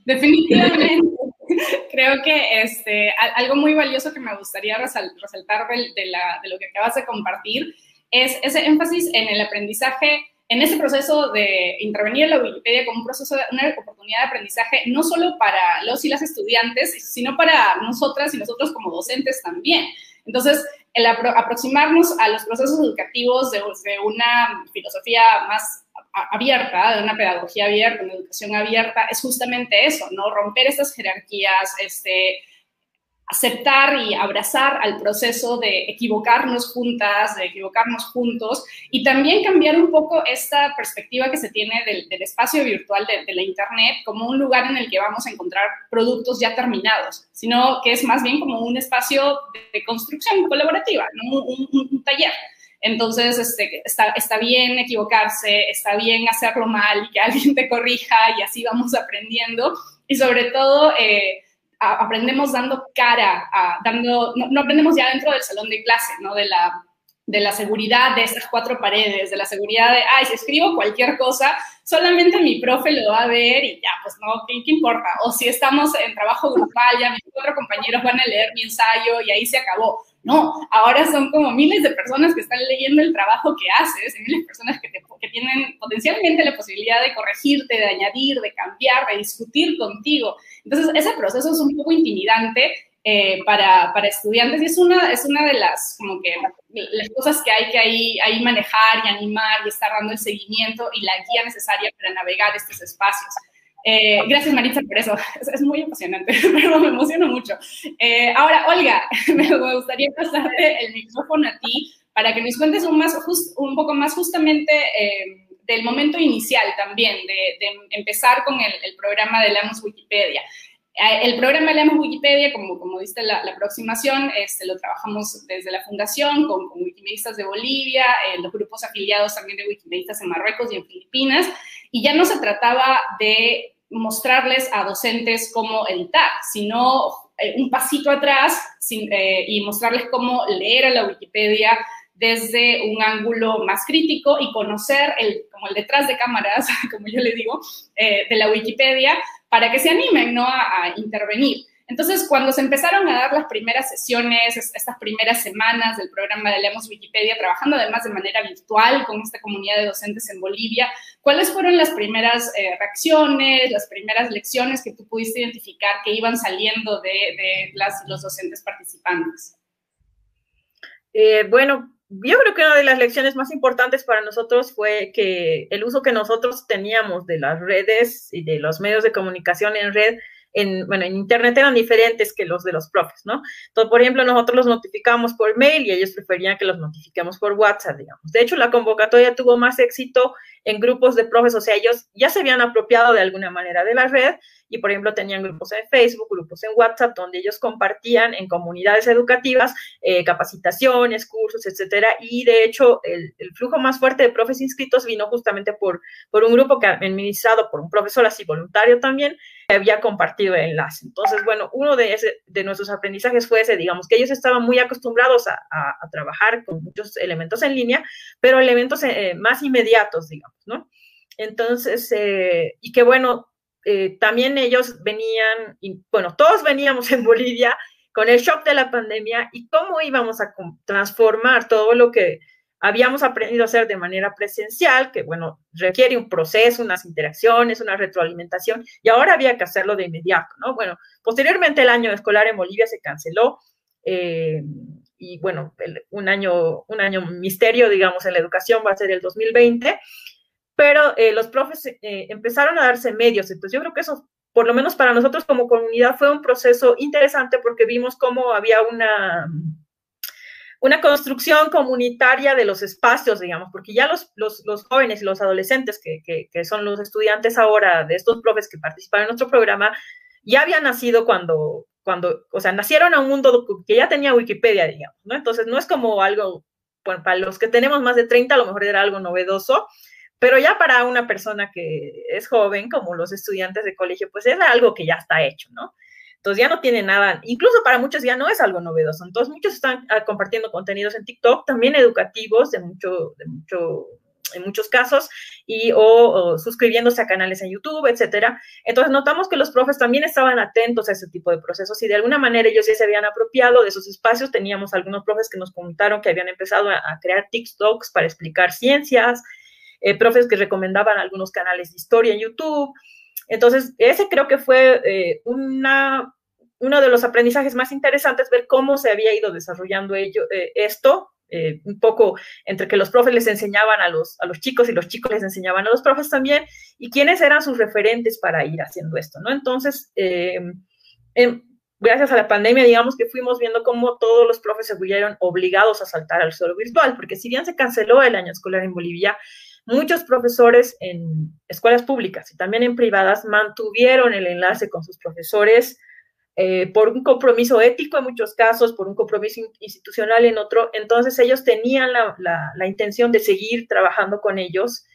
Definitivamente. Creo que este, algo muy valioso que me gustaría resaltar de, la, de lo que acabas de compartir es ese énfasis en el aprendizaje en ese proceso de intervenir en la Wikipedia como un proceso, de, una oportunidad de aprendizaje, no solo para los y las estudiantes, sino para nosotras y nosotros como docentes también. Entonces, el aproximarnos a los procesos educativos de, de una filosofía más abierta, de una pedagogía abierta, una educación abierta, es justamente eso, ¿no? Romper estas jerarquías, este, aceptar y abrazar al proceso de equivocarnos juntas, de equivocarnos juntos y también cambiar un poco esta perspectiva que se tiene del, espacio virtual de, la Internet como un lugar en el que vamos a encontrar productos ya terminados, sino que es más bien como un espacio de, construcción colaborativa, un, taller. Entonces, este, está, bien equivocarse, está bien hacerlo mal que alguien te corrija y así vamos aprendiendo. Y sobre todo, eh, aprendemos dando cara, dando, no, aprendemos ya dentro del salón de clase, ¿no? De la, de la seguridad de estas cuatro paredes, de la seguridad de, ay, si escribo cualquier cosa, solamente mi profe lo va a ver y ya, pues no, ¿qué, qué importa? O si estamos en trabajo grupal, ya mis cuatro compañeros van a leer mi ensayo y ahí se acabó. No, ahora son como miles de personas que están leyendo el trabajo que haces, y miles de personas que, que tienen potencialmente la posibilidad de corregirte, de añadir, de cambiar, de discutir contigo. Entonces, ese proceso es un poco intimidante eh, para, para, estudiantes y es una, es una de las, como que, las cosas que hay que ahí, ahí manejar y animar y estar dando el seguimiento y la guía necesaria para navegar estos espacios. Eh, gracias, Maritza, por eso. Es, muy apasionante, pero me emociono mucho. Eh, ahora, Olga, me gustaría pasarte el micrófono a ti para que nos cuentes un, más, un poco más justamente eh, del momento inicial también, de, empezar con el, programa de Leamos Wikipedia. El programa de Leamos Wikipedia, como, como diste la, la aproximación, este, lo trabajamos desde la fundación con, con wikimedistas de Bolivia, los grupos afiliados también de wikimedistas en Marruecos y en Filipinas, y ya no se trataba de mostrarles a docentes cómo editar, sino eh, un pasito atrás eh, y mostrarles cómo leer a la Wikipedia desde un ángulo más crítico y conocer el, como el detrás de cámaras, como yo le digo, eh, de la Wikipedia para que se animen ¿no? a intervenir. Entonces, cuando se empezaron a dar las primeras sesiones, estas primeras semanas del programa de Leamos Wikipedia, trabajando además de manera virtual con esta comunidad de docentes en Bolivia, ¿cuáles fueron las primeras eh, reacciones, las primeras lecciones que tú pudiste identificar que iban saliendo de, las, los docentes participantes? Eh, bueno, yo creo que una de las lecciones más importantes para nosotros fue que el uso que nosotros teníamos de las redes y de los medios de comunicación en red en, bueno, en Internet eran diferentes que los de los profes, ¿no? Entonces, por ejemplo, nosotros los notificamos por mail y ellos preferían que los notifiquemos por WhatsApp, digamos. De hecho, la convocatoria tuvo más éxito en grupos de profes, o sea, ellos ya se habían apropiado de alguna manera de la red y, por ejemplo, tenían grupos en Facebook, grupos en WhatsApp, donde ellos compartían en comunidades educativas eh, capacitaciones, cursos, etcétera. Y, de hecho, el, flujo más fuerte de profes inscritos vino justamente por, por un grupo que administrado por un profesor así voluntario también, que había compartido el enlace. Entonces, bueno, uno de, ese, de nuestros aprendizajes fue ese, digamos, que ellos estaban muy acostumbrados a, trabajar con muchos elementos en línea, pero elementos eh, más inmediatos, digamos, ¿no? Entonces, eh, y que bueno, eh, también ellos venían, y, bueno, todos veníamos en Bolivia con el shock de la pandemia y cómo íbamos a transformar todo lo que habíamos aprendido a hacer de manera presencial, que bueno, requiere un proceso, unas interacciones, una retroalimentación, y ahora había que hacerlo de inmediato, ¿no? Bueno, posteriormente el año escolar en Bolivia se canceló, eh, y bueno, un, año, un año misterio, digamos, en la educación va a ser el 2020, pero eh, los profes eh, empezaron a darse medios. Entonces yo creo que eso, por lo menos para nosotros como comunidad, fue un proceso interesante porque vimos cómo había una, una construcción comunitaria de los espacios, digamos, porque ya los, los, los jóvenes y los adolescentes, que, que, que, son los estudiantes ahora de estos profes que participan en nuestro programa, ya habían nacido cuando, cuando, o sea, nacieron a un mundo que ya tenía Wikipedia, digamos, ¿no? Entonces no es como algo, bueno, para los que tenemos más de 30 a lo mejor era algo novedoso, pero ya para una persona que es joven, como los estudiantes de colegio, pues es algo que ya está hecho, ¿no? Entonces ya no tiene nada, incluso para muchos ya no es algo novedoso. Entonces muchos están ah, compartiendo contenidos en TikTok, también educativos, de mucho, de mucho, en muchos casos, y o, suscribiéndose a canales en YouTube, etcétera. Entonces notamos que los profes también estaban atentos a ese tipo de procesos y de alguna manera ellos ya se habían apropiado de esos espacios. Teníamos algunos profes que nos comentaron que habían empezado a crear TikToks para explicar ciencias, eh, profes que recomendaban algunos canales de historia en YouTube. Entonces, ese creo que fue eh, una, uno de los aprendizajes más interesantes, ver cómo se había ido desarrollando ello, eh, esto, un poco entre que los profes les enseñaban a los, a los chicos y los chicos les enseñaban a los profes también, y quiénes eran sus referentes para ir haciendo esto, ¿no? Entonces, em, gracias a la pandemia, digamos que fuimos viendo cómo todos los profes se vieron obligados a saltar al suelo virtual, porque si bien se canceló el año escolar en Bolivia, Muchos profesores en escuelas públicas y también en privadas mantuvieron el enlace con sus profesores eh, por un compromiso ético en muchos casos, por un compromiso institucional en otro. Entonces ellos tenían la, intención de seguir trabajando con ellos,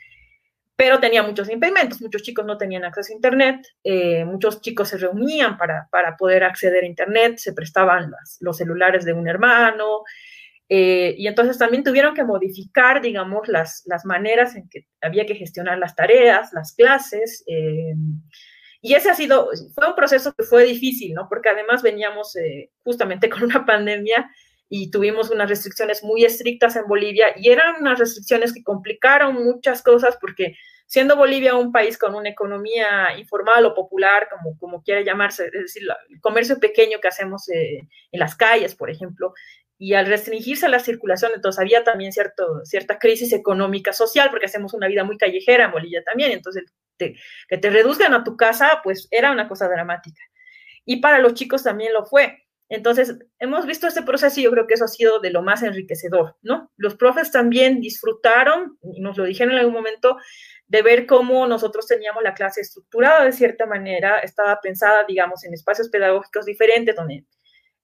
pero tenía muchos impedimentos. Muchos chicos no tenían acceso a Internet, eh, muchos chicos se reunían para, poder acceder a Internet, se prestaban los celulares de un hermano, eh, y entonces también tuvieron que modificar, digamos, las, las, maneras en que había que gestionar las tareas, las clases. Eh, y ese ha sido, fue un proceso que fue difícil, ¿no? Porque además veníamos eh, justamente con una pandemia y tuvimos unas restricciones muy estrictas en Bolivia y eran unas restricciones que complicaron muchas cosas porque siendo Bolivia un país con una economía informal o popular, como, como quiera llamarse, es decir, el comercio pequeño que hacemos en las calles, por ejemplo, y al restringirse la circulación, entonces había también cierto, cierta crisis económica social, porque hacemos una vida muy callejera en Bolivia también, entonces que te reduzcan a tu casa, pues era una cosa dramática. Y para los chicos también lo fue. Entonces, hemos visto este proceso y yo creo que eso ha sido de lo más enriquecedor, ¿no? Los profes también disfrutaron, y nos lo dijeron en algún momento, de ver cómo nosotros teníamos la clase estructurada de cierta manera, estaba pensada, digamos, en espacios pedagógicos diferentes, donde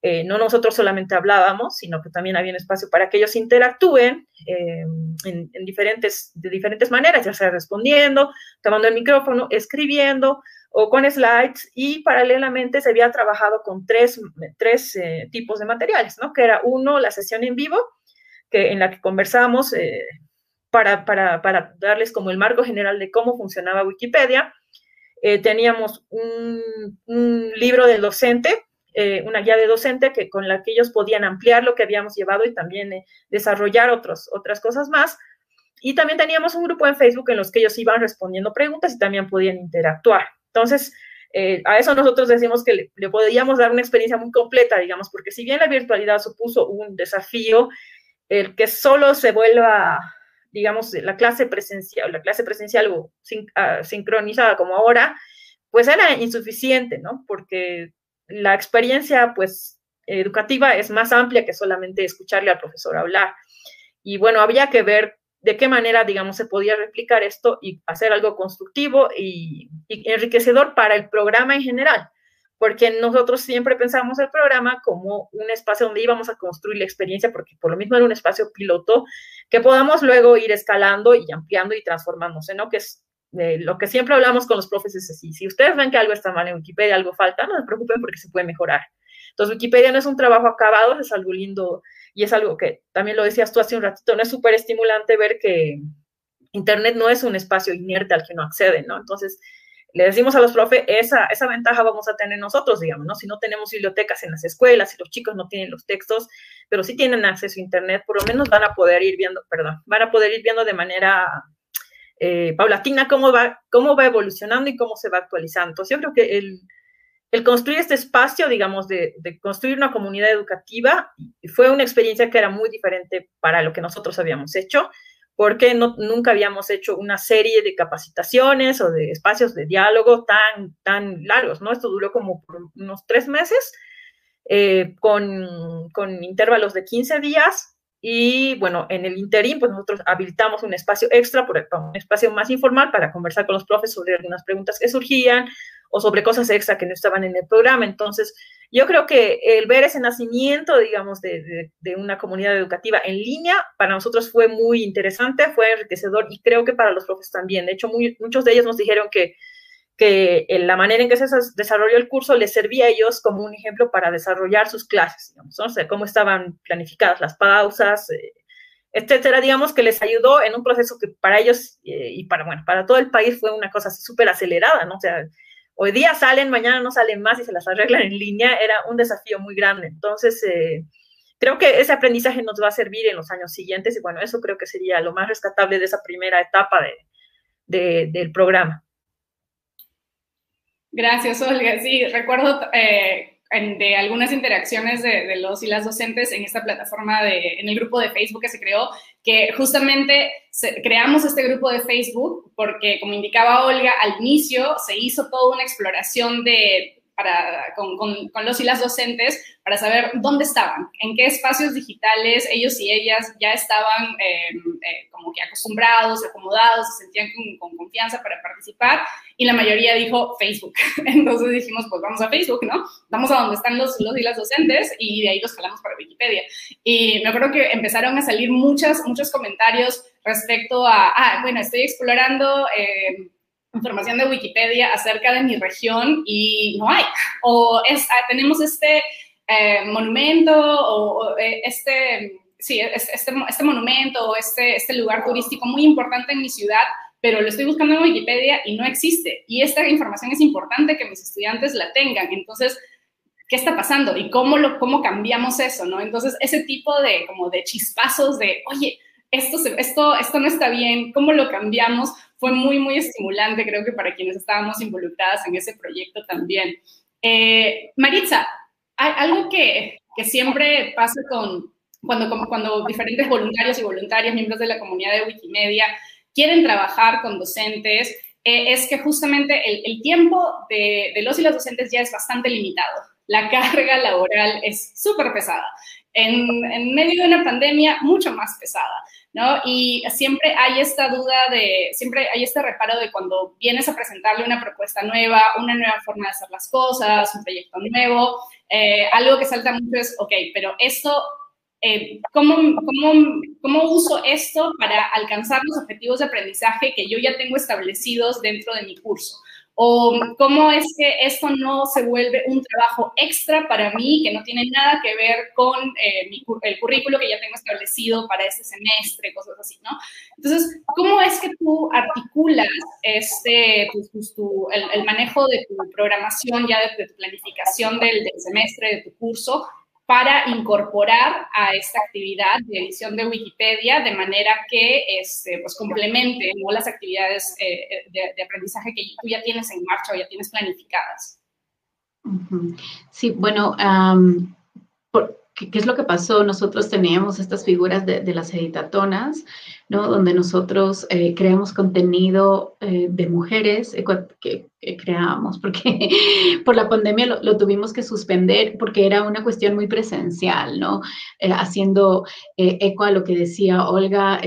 eh, no nosotros solamente hablábamos, sino que también había un espacio para que ellos interactúen eh, en, diferentes, de diferentes maneras, ya sea respondiendo, tomando el micrófono, escribiendo o con slides y paralelamente se había trabajado con tres, tres eh, tipos de materiales, ¿no? Que era uno, la sesión en vivo, que, en la que conversamos para, para, para, darles como el marco general de cómo funcionaba Wikipedia. teníamos un, un libro del docente eh, una guía de docente que, con la que ellos podían ampliar lo que habíamos llevado y también eh, desarrollar otros, otras cosas más. Y también teníamos un grupo en Facebook en los que ellos iban respondiendo preguntas y también podían interactuar. Entonces, eh, a eso nosotros decimos que le, podíamos dar una experiencia muy completa, digamos, porque si bien la virtualidad supuso un desafío, el que solo se vuelva, digamos, la clase presencial, la clase presencial o ah, sincronizada como ahora, pues era insuficiente, ¿no? Porque la experiencia, pues, educativa es más amplia que solamente escucharle al profesor hablar. Y bueno, había que ver de qué manera, digamos, se podía replicar esto y hacer algo constructivo y, enriquecedor para el programa en general, porque nosotros siempre pensamos el programa como un espacio donde íbamos a construir la experiencia, porque por lo mismo era un espacio piloto que podamos luego ir escalando y ampliando y transformándose, ¿no? Que es lo que siempre hablamos con los profes es así, si ustedes ven que algo está mal en Wikipedia, algo falta, no se preocupen porque se puede mejorar. Entonces, Wikipedia no es un trabajo acabado, es algo lindo y es algo que también lo decías tú hace un ratito, no es súper estimulante ver que Internet no es un espacio inerte al que no accede, ¿no? Entonces, le decimos a los profes, esa, esa ventaja vamos a tener nosotros, digamos, ¿no? Si no tenemos bibliotecas en las escuelas, si los chicos no tienen los textos, pero sí tienen acceso a Internet, por lo menos van a poder ir viendo, perdón, van a poder ir viendo de manera eh, paulatina cómo va, cómo va evolucionando y cómo se va actualizando. Entonces, yo creo que el, construir este espacio, digamos, de, construir una comunidad educativa, fue una experiencia que era muy diferente para lo que nosotros habíamos hecho, porque nunca habíamos hecho una serie de capacitaciones o de espacios de diálogo tan, tan largos, ¿no? Esto duró como unos tres meses, eh, con, con intervalos de 15 días, y bueno, en el interín, pues nosotros habilitamos un espacio extra, un espacio más informal para conversar con los profes sobre algunas preguntas que surgían o sobre cosas extra que no estaban en el programa. Entonces, yo creo que el ver ese nacimiento, digamos, de, de, una comunidad educativa en línea, para nosotros fue muy interesante, fue enriquecedor y creo que para los profes también. De hecho, muchos de ellos nos dijeron que que la manera en que se desarrolló el curso les servía a ellos como un ejemplo para desarrollar sus clases, digamos, ¿no? o sea, cómo estaban planificadas las pausas, eh, etcétera, digamos, que les ayudó en un proceso que para ellos eh, y para, bueno, para todo el país fue una cosa súper acelerada, ¿no? O sea, hoy día salen, mañana no salen más y se las arreglan en línea, era un desafío muy grande. Entonces, eh, creo que ese aprendizaje nos va a servir en los años siguientes y bueno, eso creo que sería lo más rescatable de esa primera etapa de, del programa. Gracias, Olga. Sí, recuerdo eh, de algunas interacciones de, los y las docentes en esta plataforma, de, en el grupo de Facebook que se creó, que justamente creamos este grupo de Facebook porque, como indicaba Olga, al inicio se hizo toda una exploración de con, con, los y las docentes para saber dónde estaban, en qué espacios digitales ellos y ellas ya estaban em, eh, como que acostumbrados, acomodados, se sentían con, confianza para participar y la mayoría dijo Facebook. Entonces dijimos, pues vamos a Facebook, ¿no? Vamos a donde están los, los y las docentes y de ahí los jalamos para Wikipedia. Y me acuerdo que empezaron a salir muchas, muchos comentarios respecto a, ah, bueno, estoy explorando... Eh, información de Wikipedia acerca de mi región y no hay. O es, ah, tenemos este eh, monumento o, eh, este, sí, este, este, monumento o este, este lugar turístico muy importante en mi ciudad, pero lo estoy buscando en Wikipedia y no existe. Y esta información es importante que mis estudiantes la tengan. Entonces, ¿qué está pasando? ¿Y cómo, lo, cómo cambiamos eso? ¿no? Entonces, ese tipo de, como de chispazos de, oye, esto, esto, esto no está bien, ¿cómo lo cambiamos? Fue muy, muy estimulante, creo que para quienes estábamos involucradas en ese proyecto también. Eh, Maritza, hay algo que, que siempre pasa con, cuando, cuando diferentes voluntarios y voluntarias, miembros de la comunidad de Wikimedia, quieren trabajar con docentes, eh, es que justamente el, el tiempo de, de, los y las docentes ya es bastante limitado. La carga laboral es súper pesada. En, en medio de una pandemia, mucho más pesada. ¿No? Y siempre hay esta duda de, siempre hay este reparo de cuando vienes a presentarle una propuesta nueva, una nueva forma de hacer las cosas, un proyecto nuevo, eh, algo que salta mucho es, ok, pero esto, eh, ¿cómo, cómo, cómo uso esto para alcanzar los objetivos de aprendizaje que yo ya tengo establecidos dentro de mi curso? ¿O cómo es que esto no se vuelve un trabajo extra para mí que no tiene nada que ver con eh, el currículo que ya tengo establecido para este semestre, cosas así, ¿no? Entonces, ¿cómo es que tú articulas este, el, manejo de tu programación, ya de, tu planificación del, del semestre, de tu curso, para incorporar a esta actividad de edición de Wikipedia de manera que este, pues, complemente las actividades eh, de, aprendizaje que tú ya tienes en marcha o ya tienes planificadas. Sí, bueno, ¿qué, es lo que pasó? Nosotros teníamos estas figuras de, las editatonas, ¿no? Donde nosotros eh, creamos contenido eh, de mujeres eh, que, creábamos, porque por la pandemia lo, tuvimos que suspender porque era una cuestión muy presencial, ¿no? haciendo eco a lo que decía Olga,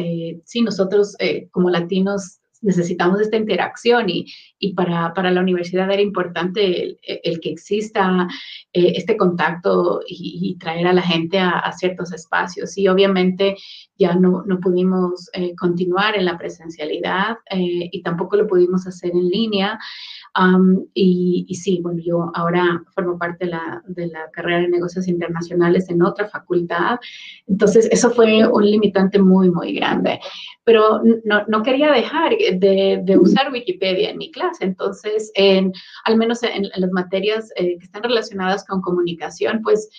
sí, nosotros como latinos necesitamos esta interacción y, y para, para, la universidad era importante el, que exista eh, este contacto y, traer a la gente a, ciertos espacios. Y obviamente ya no, no pudimos eh, continuar en la presencialidad eh, y tampoco lo pudimos hacer en línea y, sí, bueno, yo ahora formo parte de la, de la, carrera de negocios internacionales en otra facultad, entonces eso fue un limitante muy, muy grande. Pero no, no quería dejar de, de, usar Wikipedia en mi clase, entonces, en, al menos en, las materias eh, que están relacionadas con comunicación, pues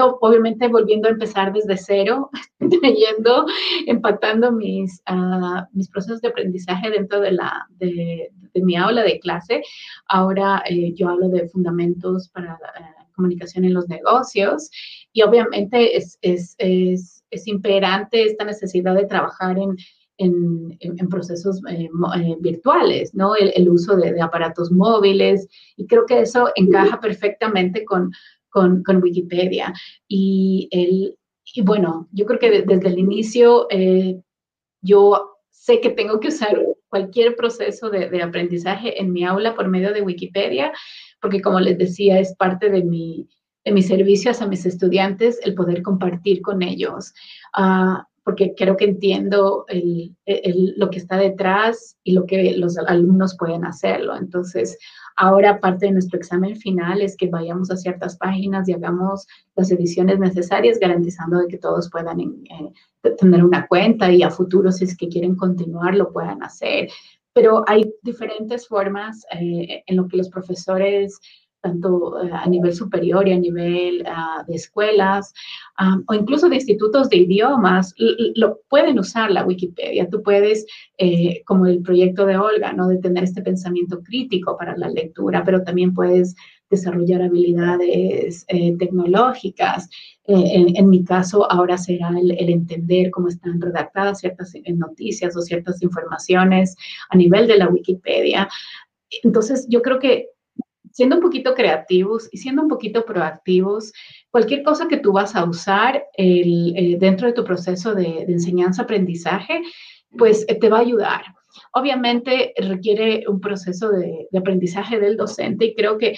obviamente volviendo a empezar desde cero, leyendo, empatando mis, uh, mis procesos de aprendizaje dentro de, la, de, de mi aula de clase. Ahora eh, yo hablo de fundamentos para uh, comunicación en los negocios y obviamente es, es, es, es imperante esta necesidad de trabajar en, en, en, procesos eh, eh, virtuales, ¿no? El, el uso de, de, aparatos móviles, y creo que eso encaja perfectamente con, con, con Wikipedia. Y, el, y bueno, yo creo que desde el inicio eh, yo sé que tengo que usar cualquier proceso de, de, aprendizaje en mi aula por medio de Wikipedia, porque como les decía, es parte de mi, de mis servicios a mis estudiantes el poder compartir con ellos. Uh, porque creo que entiendo lo que está detrás y lo que los alumnos pueden hacerlo. Entonces, ahora parte de nuestro examen final es que vayamos a ciertas páginas y hagamos las ediciones necesarias, garantizando de que todos puedan eh, tener una cuenta y a futuro, si es que quieren continuar, lo puedan hacer. Pero hay diferentes formas eh, en lo que los profesores tanto eh, a nivel superior y a nivel uh, de escuelas um, o incluso de institutos de idiomas, lo pueden usar la Wikipedia. Tú puedes, eh, como el proyecto de Olga, ¿no? de tener este pensamiento crítico para la lectura, pero también puedes desarrollar habilidades eh, tecnológicas. En, en, mi caso, ahora será el, entender cómo están redactadas ciertas noticias o ciertas informaciones a nivel de la Wikipedia. Entonces, yo creo que siendo un poquito creativos y siendo un poquito proactivos, cualquier cosa que tú vas a usar el, eh, dentro de tu proceso de, enseñanza-aprendizaje, pues eh, te va a ayudar. Obviamente requiere un proceso de, aprendizaje del docente y creo que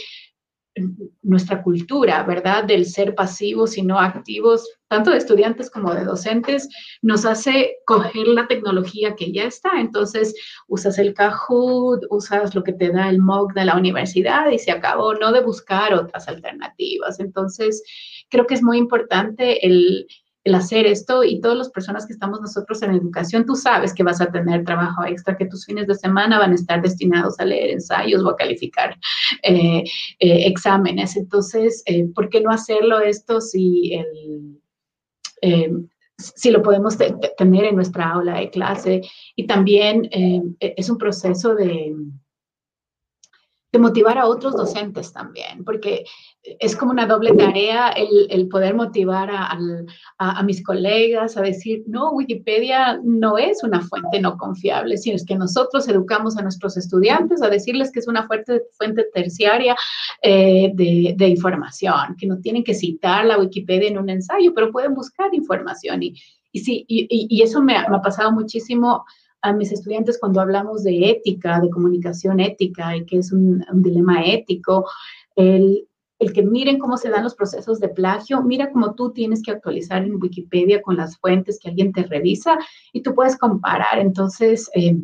nuestra cultura, ¿verdad? Del ser pasivos y no activos, tanto de estudiantes como de docentes, nos hace coger la tecnología que ya está. Entonces, usas el Kahoot, usas lo que te da el MOOC de la universidad y se acabó, no de buscar otras alternativas. Entonces, creo que es muy importante el, el hacer esto y todas las personas que estamos nosotros en educación, tú sabes que vas a tener trabajo extra, que tus fines de semana van a estar destinados a leer ensayos o a calificar eh, eh, exámenes. Entonces, eh, ¿por qué no hacerlo esto si, el, si lo podemos tener en nuestra aula de clase? Y también eh, es un proceso de de motivar a otros docentes también, porque es como una doble tarea el, el poder motivar a, a, a, mis colegas a decir, no, Wikipedia no es una fuente no confiable, sino es que nosotros educamos a nuestros estudiantes a decirles que es una fuente, fuente terciaria eh, de, de, información, que no tienen que citar la Wikipedia en un ensayo, pero pueden buscar información. Y, y sí, y, y eso me me ha pasado muchísimo a mis estudiantes cuando hablamos de ética, de comunicación ética y que es un, dilema ético, el, el, que miren cómo se dan los procesos de plagio, mira cómo tú tienes que actualizar en Wikipedia con las fuentes que alguien te revisa y tú puedes comparar. Entonces, eh,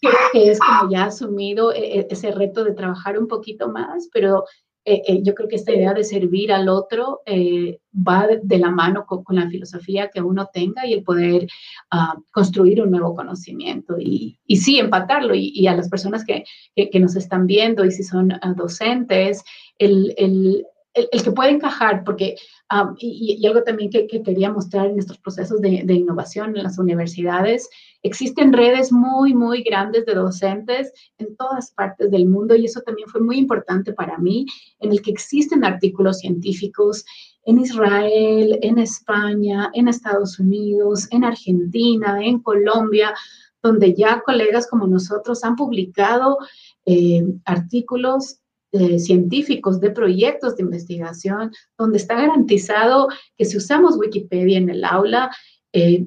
creo que es como ya asumido eh, ese reto de trabajar un poquito más, pero eh, eh, yo creo que esta idea de servir al otro eh, va de, la mano con, la filosofía que uno tenga y el poder uh, construir un nuevo conocimiento y, y sí, empatarlo. Y, a las personas que, que, nos están viendo y si son uh, docentes, el, el, el, que puede encajar, porque, um, y, algo también que, que, quería mostrar en estos procesos de, de innovación en las universidades, Existen redes muy, muy grandes de docentes en todas partes del mundo y eso también fue muy importante para mí, en el que existen artículos científicos en Israel, en España, en Estados Unidos, en Argentina, en Colombia, donde ya colegas como nosotros han publicado eh, artículos eh, científicos de proyectos de investigación, donde está garantizado que si usamos Wikipedia en el aula, eh,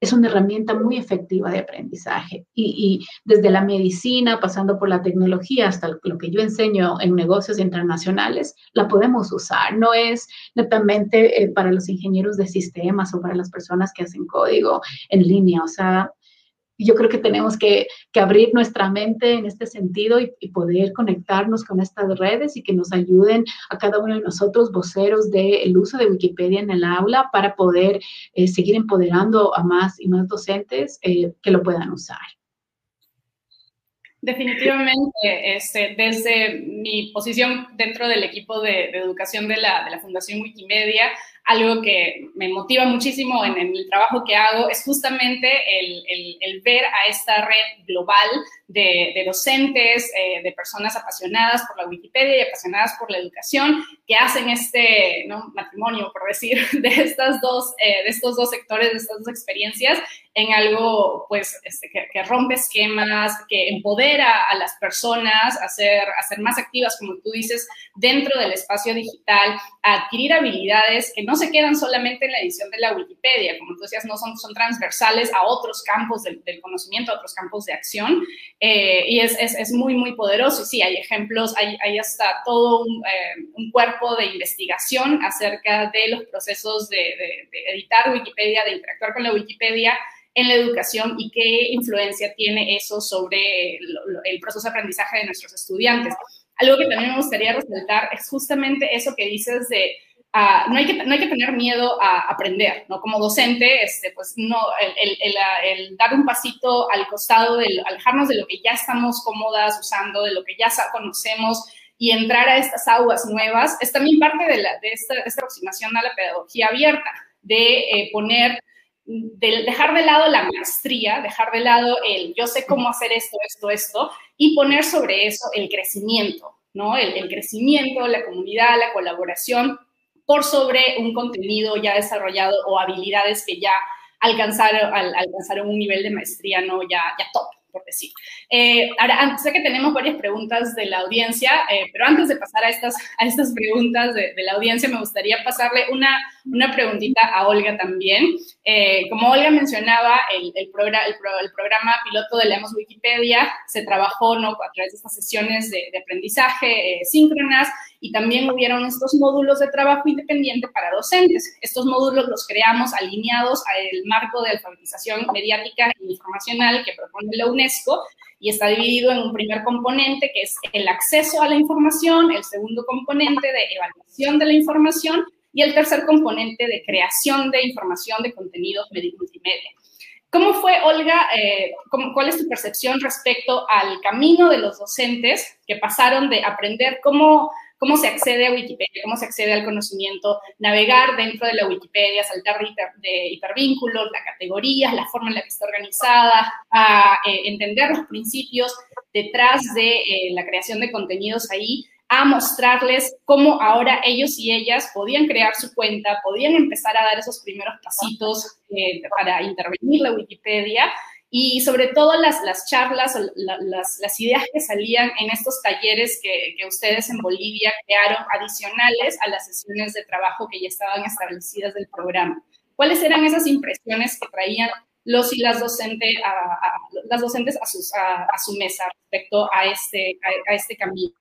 es una herramienta muy efectiva de aprendizaje. Y, desde la medicina, pasando por la tecnología, hasta lo que yo enseño en negocios internacionales, la podemos usar. No es netamente eh, para los ingenieros de sistemas o para las personas que hacen código en línea. O sea, yo creo que tenemos que, abrir nuestra mente en este sentido y, poder conectarnos con estas redes y que nos ayuden a cada uno de nosotros, voceros del uso de Wikipedia en el aula, para poder eh, seguir empoderando a más y más docentes eh, que lo puedan usar. Definitivamente, este, desde mi posición dentro del equipo de, educación de la Fundación Wikimedia, algo que me motiva muchísimo en, el trabajo que hago es justamente el, ver a esta red global de, docentes, eh, de personas apasionadas por la Wikipedia y apasionadas por la educación, que hacen este matrimonio, por decir, de, estas dos, eh, de estos dos sectores, de estas dos experiencias, en algo pues, este, que, rompe esquemas, que empodera a las personas a ser, a ser más activas, como tú dices, dentro del espacio digital, a adquirir habilidades que no se quedan solamente en la edición de la Wikipedia, como tú decías, no son, son transversales a otros campos del, conocimiento, a otros campos de acción, eh, y es, es, es, muy, muy poderoso. Y sí, hay ejemplos, hay, hay hasta todo un, eh, un, cuerpo de investigación acerca de los procesos de, de, de editar Wikipedia, de interactuar con la Wikipedia, en la educación y qué influencia tiene eso sobre el proceso de aprendizaje de nuestros estudiantes. Algo que también me gustaría resaltar es justamente eso que dices de no, hay que, no hay que tener miedo a aprender, ¿no? Como docente, este, pues no, el, el, el, dar un pasito al costado, del, alejarnos de lo que ya estamos cómodas usando, de lo que ya conocemos y entrar a estas aguas nuevas, es también parte de, la, de, esta, esta, aproximación a la pedagogía abierta, de eh, poner de dejar de lado la maestría, dejar de lado el yo sé cómo hacer esto, esto, esto, y poner sobre eso el crecimiento, ¿no? El, crecimiento, la comunidad, la colaboración, por sobre un contenido ya desarrollado o habilidades que ya alcanzaron, alcanzaron un nivel de maestría, ¿no? Ya, ya top por decir. Eh, ahora, sé que tenemos varias preguntas de la audiencia, eh, pero antes de pasar a estas, a estas preguntas de, la audiencia, me gustaría pasarle una, una preguntita a Olga también. Eh, como Olga mencionaba, el, el, programa, el, programa piloto de Leemos Wikipedia se trabajó ¿no? a través de estas sesiones de, de aprendizaje síncronas y también hubieron estos módulos de trabajo independiente para docentes. Estos módulos los creamos alineados al marco de alfabetización mediática e informacional que propone la UNESCO y está dividido en un primer componente que es el acceso a la información, el segundo componente de evaluación de la información y el tercer componente de creación de información de contenidos multimedia. ¿Cómo fue, Olga, eh, cuál es tu percepción respecto al camino de los docentes que pasaron de aprender cómo cómo se accede a Wikipedia, cómo se accede al conocimiento, navegar dentro de la Wikipedia, saltar de, hipervínculos, las categorías, la forma en la que está organizada, a eh, entender los principios detrás de eh, la creación de contenidos ahí, a mostrarles cómo ahora ellos y ellas podían crear su cuenta, podían empezar a dar esos primeros pasitos eh, para intervenir la Wikipedia y sobre todo las, las charlas, las, las, ideas que salían en estos talleres que, ustedes en Bolivia crearon adicionales a las sesiones de trabajo que ya estaban establecidas del programa. ¿Cuáles eran esas impresiones que traían los y las, docentes a, las docentes a, su mesa respecto a este, a, este camino?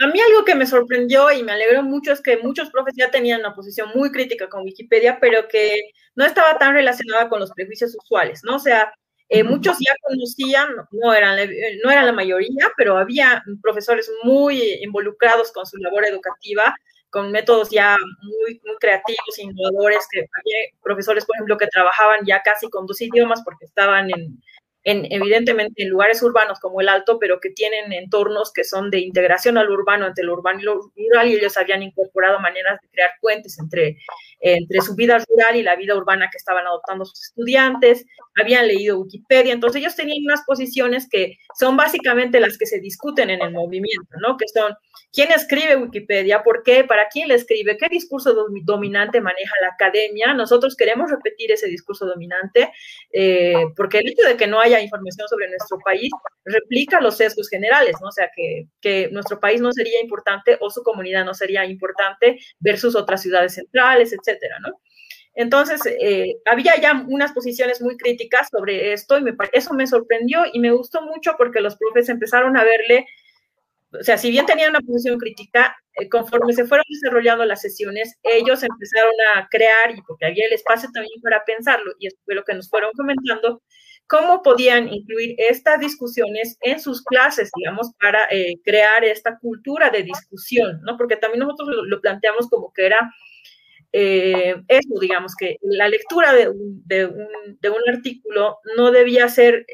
A mí algo que me sorprendió y me alegró mucho es que muchos profes ya tenían una posición muy crítica con Wikipedia, pero que no estaba tan relacionada con los prejuicios usuales, ¿no? O sea, eh, muchos ya conocían, no eran, eh, no eran la mayoría, pero había profesores muy involucrados con su labor educativa, con métodos ya muy, muy creativos, innovadores, que había profesores, por ejemplo, que trabajaban ya casi con dos idiomas porque estaban en, evidentemente en lugares urbanos como el Alto, pero que tienen entornos que son de integración al urbano, entre lo urbano y lo rural, y ellos habían incorporado maneras de crear puentes entre, entre su vida rural y la vida urbana que estaban adoptando sus estudiantes, habían leído Wikipedia, entonces ellos tenían unas posiciones que son básicamente las que se discuten en el movimiento, ¿no? Que son quién escribe Wikipedia, por qué, para quién le escribe, qué discurso dominante maneja la academia. Nosotros queremos repetir ese discurso dominante eh, porque el hecho de que no haya información sobre nuestro país replica los sesgos generales, ¿no? O sea, que, nuestro país no sería importante o su comunidad no sería importante versus otras ciudades centrales, etcétera, ¿no? Entonces, eh, había ya unas posiciones muy críticas sobre esto y me, eso me sorprendió y me gustó mucho porque los profes empezaron a verle, o sea, si bien tenían una posición crítica, eh, conforme se fueron desarrollando las sesiones, ellos empezaron a crear, y porque había el espacio también para pensarlo, y fue lo que nos fueron comentando, cómo podían incluir estas discusiones en sus clases, digamos, para eh, crear esta cultura de discusión, ¿no? Porque también nosotros lo planteamos como que era eh, eso, digamos, que la lectura de un, de, un, artículo no debía ser,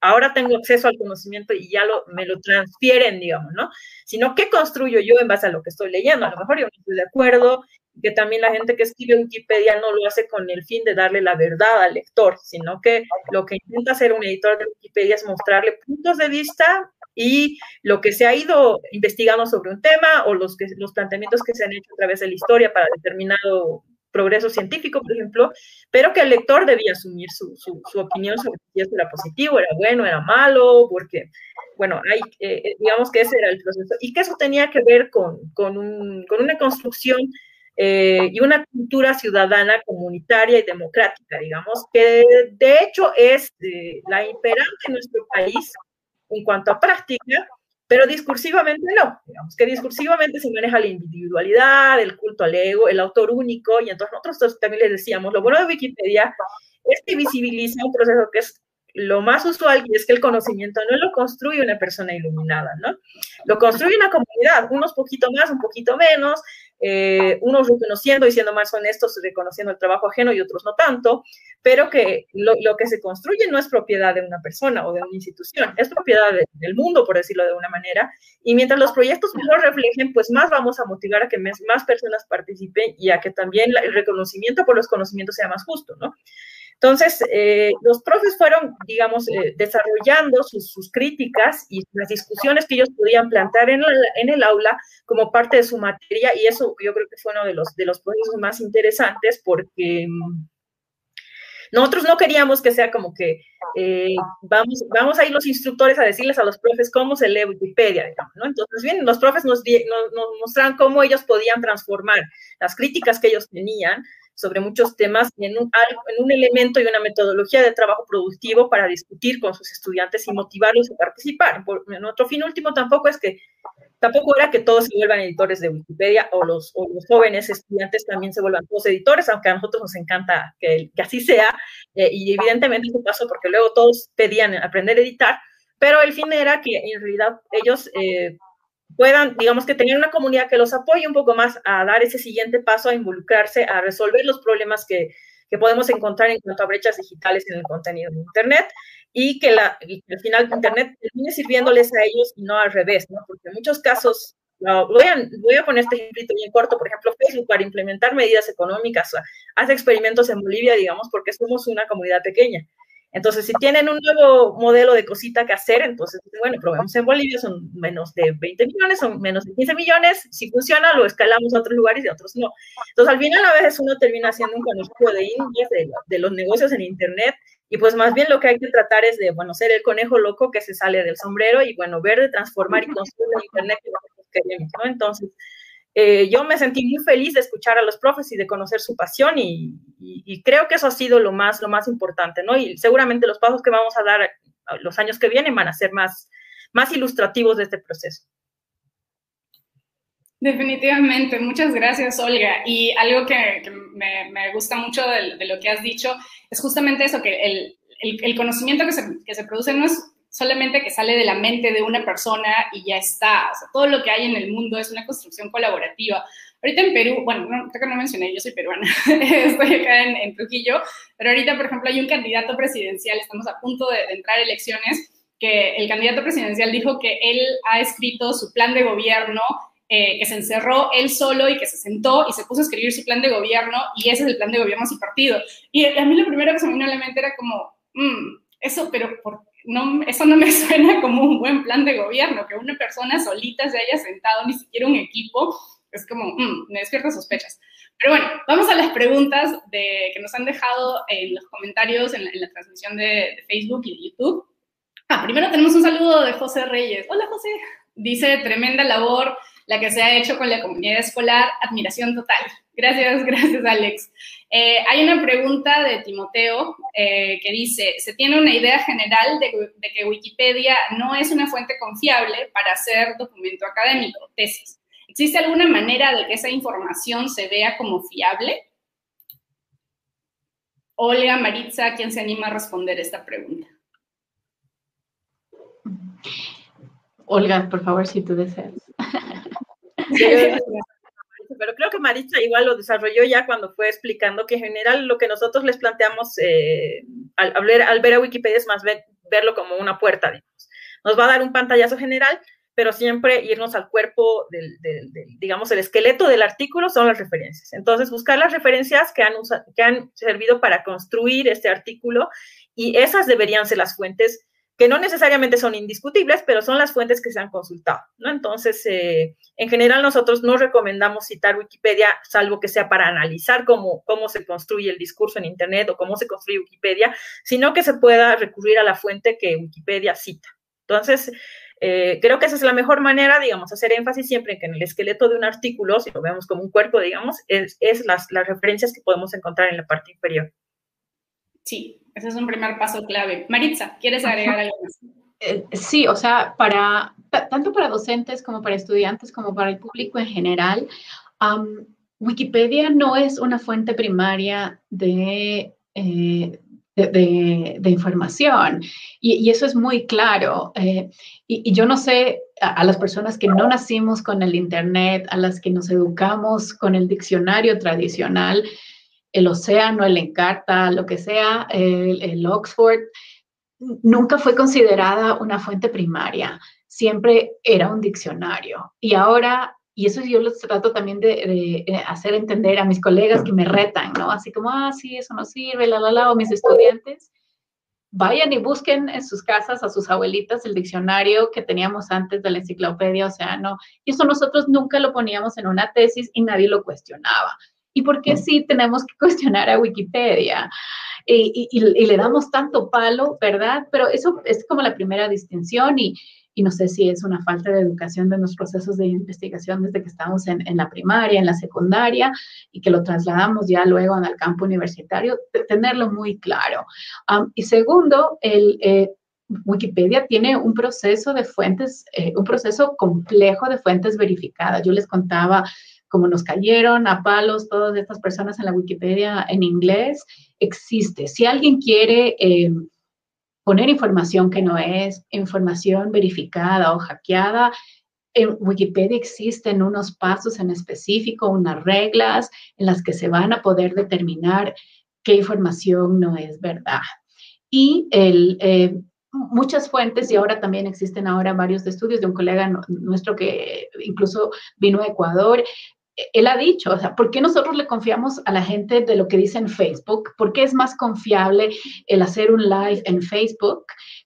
ahora tengo acceso al conocimiento y ya lo, me lo transfieren, digamos, ¿no? Sino qué construyo yo en base a lo que estoy leyendo. A lo mejor yo no estoy de acuerdo, que también la gente que escribe Wikipedia no lo hace con el fin de darle la verdad al lector, sino que lo que intenta hacer un editor de Wikipedia es mostrarle puntos de vista y lo que se ha ido investigando sobre un tema o los, que, los planteamientos que se han hecho a través de la historia para determinado progreso científico, por ejemplo, pero que el lector debía asumir su, su, su opinión sobre si esto era positivo, era bueno, era malo, porque, bueno, hay, eh, eh, digamos que ese era el proceso, y que eso tenía que ver con, con, un, con una construcción eh, y una cultura ciudadana, comunitaria y democrática, digamos, que de hecho es eh, la imperante en nuestro país en cuanto a práctica, pero discursivamente no. Digamos que discursivamente se maneja la individualidad, el culto al ego, el autor único, y entonces nosotros también les decíamos, lo bueno de Wikipedia es que visibiliza un proceso que es lo más usual y es que el conocimiento no lo construye una persona iluminada, ¿no? Lo construye una comunidad, unos poquito más, un poquito menos, eh, unos reconociendo y siendo más honestos, reconociendo el trabajo ajeno y otros no tanto, pero que lo, que se construye no es propiedad de una persona o de una institución, es propiedad de, del mundo, por decirlo de una manera, y mientras los proyectos mejor reflejen, pues más vamos a motivar a que más personas participen y a que también el reconocimiento por los conocimientos sea más justo, ¿no? Entonces, eh, los profes fueron, digamos, eh, desarrollando sus, sus, críticas y las discusiones que ellos podían plantear en el, en el, aula como parte de su materia y eso yo creo que fue uno de los, de los procesos más interesantes porque mm, nosotros no queríamos que sea como que eh, vamos, vamos a ir los instructores a decirles a los profes cómo se lee Wikipedia, digamos, ¿no? Entonces, bien, los profes nos, nos, nos mostraron cómo ellos podían transformar las críticas que ellos tenían sobre muchos temas en un, en un elemento y una metodología de trabajo productivo para discutir con sus estudiantes y motivarlos a participar. Nuestro fin último tampoco es que tampoco era que todos se vuelvan editores de Wikipedia o los, o los jóvenes estudiantes también se vuelvan todos editores, aunque a nosotros nos encanta que, que así sea, eh, y evidentemente eso pasó porque luego todos pedían aprender a editar, pero el fin era que en realidad ellos eh, puedan, digamos que tener una comunidad que los apoye un poco más a dar ese siguiente paso, a involucrarse, a resolver los problemas que, que podemos encontrar en cuanto a brechas digitales en el contenido de Internet y que, la, y al final Internet termine sirviéndoles a ellos y no al revés, ¿no? Porque en muchos casos, voy, a, voy a poner este ejemplo bien corto, por ejemplo, Facebook para implementar medidas económicas hace experimentos en Bolivia, digamos, porque somos una comunidad pequeña. Entonces, si tienen un nuevo modelo de cosita que hacer, entonces, bueno, probemos en Bolivia, son menos de 20 millones, son menos de 15 millones, si funciona, lo escalamos a otros lugares y a otros no. Entonces, al final, a veces uno termina haciendo un conocido de indias, de, de, los negocios en Internet, y pues más bien lo que hay que tratar es de, bueno, ser el conejo loco que se sale del sombrero y, bueno, ver de transformar y construir el Internet que nosotros queremos, ¿no? Entonces, eh, yo me sentí muy feliz de escuchar a los profes y de conocer su pasión y, y, y, creo que eso ha sido lo más, lo más importante, ¿no? Y seguramente los pasos que vamos a dar los años que vienen van a ser más, más ilustrativos de este proceso. Definitivamente, muchas gracias Olga. Y algo que, que me, me, gusta mucho de, de, lo que has dicho es justamente eso, que el, el, el conocimiento que se, que se produce no es solamente que sale de la mente de una persona y ya está. O sea, todo lo que hay en el mundo es una construcción colaborativa. Ahorita en Perú, bueno, no, creo que no mencioné, yo soy peruana, estoy acá en, en, Trujillo, pero ahorita, por ejemplo, hay un candidato presidencial, estamos a punto de, de entrar a elecciones, que el candidato presidencial dijo que él ha escrito su plan de gobierno eh, que se encerró él solo y que se sentó y se puso a escribir su plan de gobierno y ese es el plan de gobierno de su partido. Y a mí lo primero que se me vino a la mente era como, mmm, eso, pero ¿por no, eso no me suena como un buen plan de gobierno, que una persona solita se haya sentado, ni siquiera un equipo, es como, mm, me despierta sospechas. Pero bueno, vamos a las preguntas que nos han dejado en los comentarios en la, transmisión de, de, Facebook y de YouTube. Ah, primero tenemos un saludo de José Reyes. Hola José. Dice, tremenda labor la que se ha hecho con la comunidad escolar, admiración total. Gracias, gracias Alex. Eh, hay una pregunta de Timoteo eh, que dice, ¿se tiene una idea general de, de, que Wikipedia no es una fuente confiable para hacer documento académico, tesis? ¿Existe alguna manera de que esa información se vea como fiable? Olga, Maritza, ¿quién se anima a responder esta pregunta? Olga, por favor, si tú deseas. Pero creo que Maritza igual lo desarrolló ya cuando fue explicando que en general lo que nosotros les planteamos eh, al, ver, al, ver, a Wikipedia es más verlo como una puerta, digamos. Nos va a dar un pantallazo general, pero siempre irnos al cuerpo del, del, digamos, el esqueleto del artículo son las referencias. Entonces, buscar las referencias que han, que han servido para construir este artículo y esas deberían ser las fuentes que no necesariamente son indiscutibles, pero son las fuentes que se han consultado, ¿no? Entonces, eh, en general nosotros no recomendamos citar Wikipedia, salvo que sea para analizar cómo, cómo se construye el discurso en Internet o cómo se construye Wikipedia, sino que se pueda recurrir a la fuente que Wikipedia cita. Entonces, eh, creo que esa es la mejor manera, digamos, hacer énfasis siempre en que en el esqueleto de un artículo, si lo vemos como un cuerpo, digamos, es, es las, las referencias que podemos encontrar en la parte inferior. Sí, ese es un primer paso clave. Maritza, ¿quieres agregar algo más? Eh, sí, o sea, para tanto para docentes como para estudiantes como para el público en general, Wikipedia no es una fuente primaria de, eh, de, información y, eso es muy claro. Eh, y, yo no sé a, las personas que no nacimos con el Internet, a las que nos educamos con el diccionario tradicional, el Océano, el Encarta, lo que sea, el, Oxford, nunca fue considerada una fuente primaria, siempre era un diccionario. Y ahora, y eso yo los trato también de, hacer entender a mis colegas que me retan, ¿no? Así como, ah, sí, eso no sirve, la, la, la, o mis estudiantes. Vayan y busquen en sus casas a sus abuelitas el diccionario que teníamos antes de la enciclopedia Océano. Y eso nosotros nunca lo poníamos en una tesis y nadie lo cuestionaba y por qué sí tenemos que cuestionar a Wikipedia. Y, le damos tanto palo, ¿verdad? Pero eso es como la primera distinción y, no sé si es una falta de educación de los procesos de investigación desde que estamos en, la primaria, en la secundaria y que lo trasladamos ya luego al campo universitario, tenerlo muy claro. y segundo, el... Eh, Wikipedia tiene un proceso de fuentes, eh, un proceso complejo de fuentes verificadas. Yo les contaba como nos cayeron a palos todas estas personas en la Wikipedia en inglés, existe. Si alguien quiere eh, poner información que no es información verificada o hackeada, en Wikipedia existen unos pasos en específico, unas reglas en las que se van a poder determinar qué información no es verdad. Y el, eh, muchas fuentes y ahora también existen ahora varios estudios de un colega nuestro que incluso vino a Ecuador, él ha dicho, o sea, ¿por qué nosotros le confiamos a la gente de lo que dice en Facebook? ¿Por qué es más confiable el hacer un live en Facebook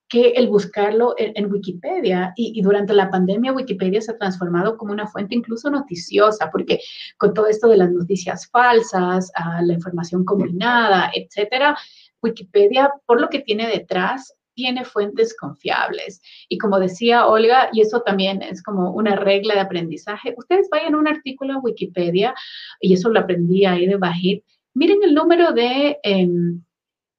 que el buscarlo en, Wikipedia? Y, durante la pandemia Wikipedia se ha transformado como una fuente incluso noticiosa, porque con todo esto de las noticias falsas, la información combinada, etcétera, Wikipedia, por lo que tiene detrás, tiene fuentes confiables. Y como decía Olga, y eso también es como una regla de aprendizaje, ustedes vayan a un artículo en Wikipedia, y eso lo aprendí ahí de Bajit, miren el número de, em,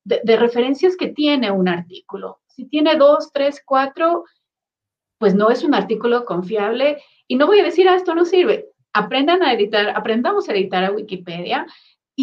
de, referencias que tiene un artículo. Si tiene dos, tres, cuatro, pues no es un artículo confiable. Y no voy a decir, ah, esto no sirve. Aprendan a editar, aprendamos a editar a Wikipedia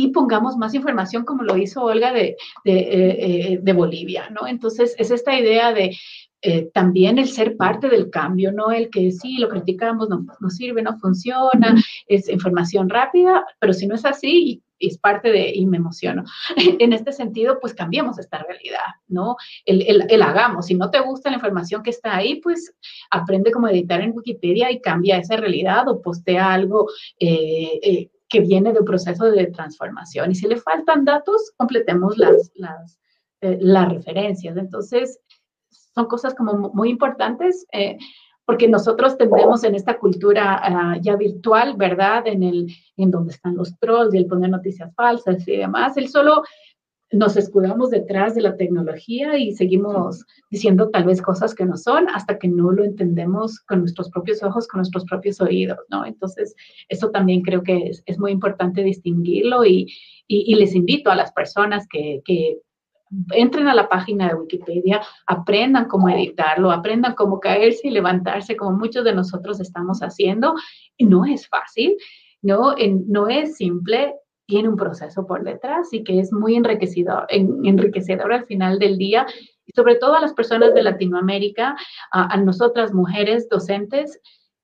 y pongamos más información como lo hizo Olga de, de, eh, eh, Bolivia, ¿no? Entonces, es esta idea de eh, también el ser parte del cambio, no el que sí, lo criticamos, no, no sirve, no funciona, es información rápida, pero si no es así, es parte de, y me emociono, en este sentido, pues cambiemos esta realidad, ¿no? El, el, el, hagamos, si no te gusta la información que está ahí, pues aprende cómo editar en Wikipedia y cambia esa realidad o postea algo eh, que viene de un proceso de transformación. Y si le faltan datos, completemos las, las, eh, las referencias. Entonces, son cosas como muy importantes. Eh, porque nosotros tendemos en esta cultura ah, ya virtual, ¿verdad? En, el, en donde están los trolls y el poner noticias falsas y demás, el solo nos escudamos detrás de la tecnología y seguimos diciendo tal vez cosas que no son hasta que no lo entendemos con nuestros propios ojos, con nuestros propios oídos, ¿no? Entonces, eso también creo que es, es muy importante distinguirlo y, y, y, les invito a las personas que, que entren a la página de Wikipedia, aprendan cómo editarlo, aprendan cómo caerse y levantarse, como muchos de nosotros estamos haciendo. Y no es fácil, ¿no? no es simple, tiene un proceso por detrás y que es muy enriquecedor, enriquecedor al final del día. Y sobre todo a las personas de Latinoamérica, a, nosotras mujeres docentes,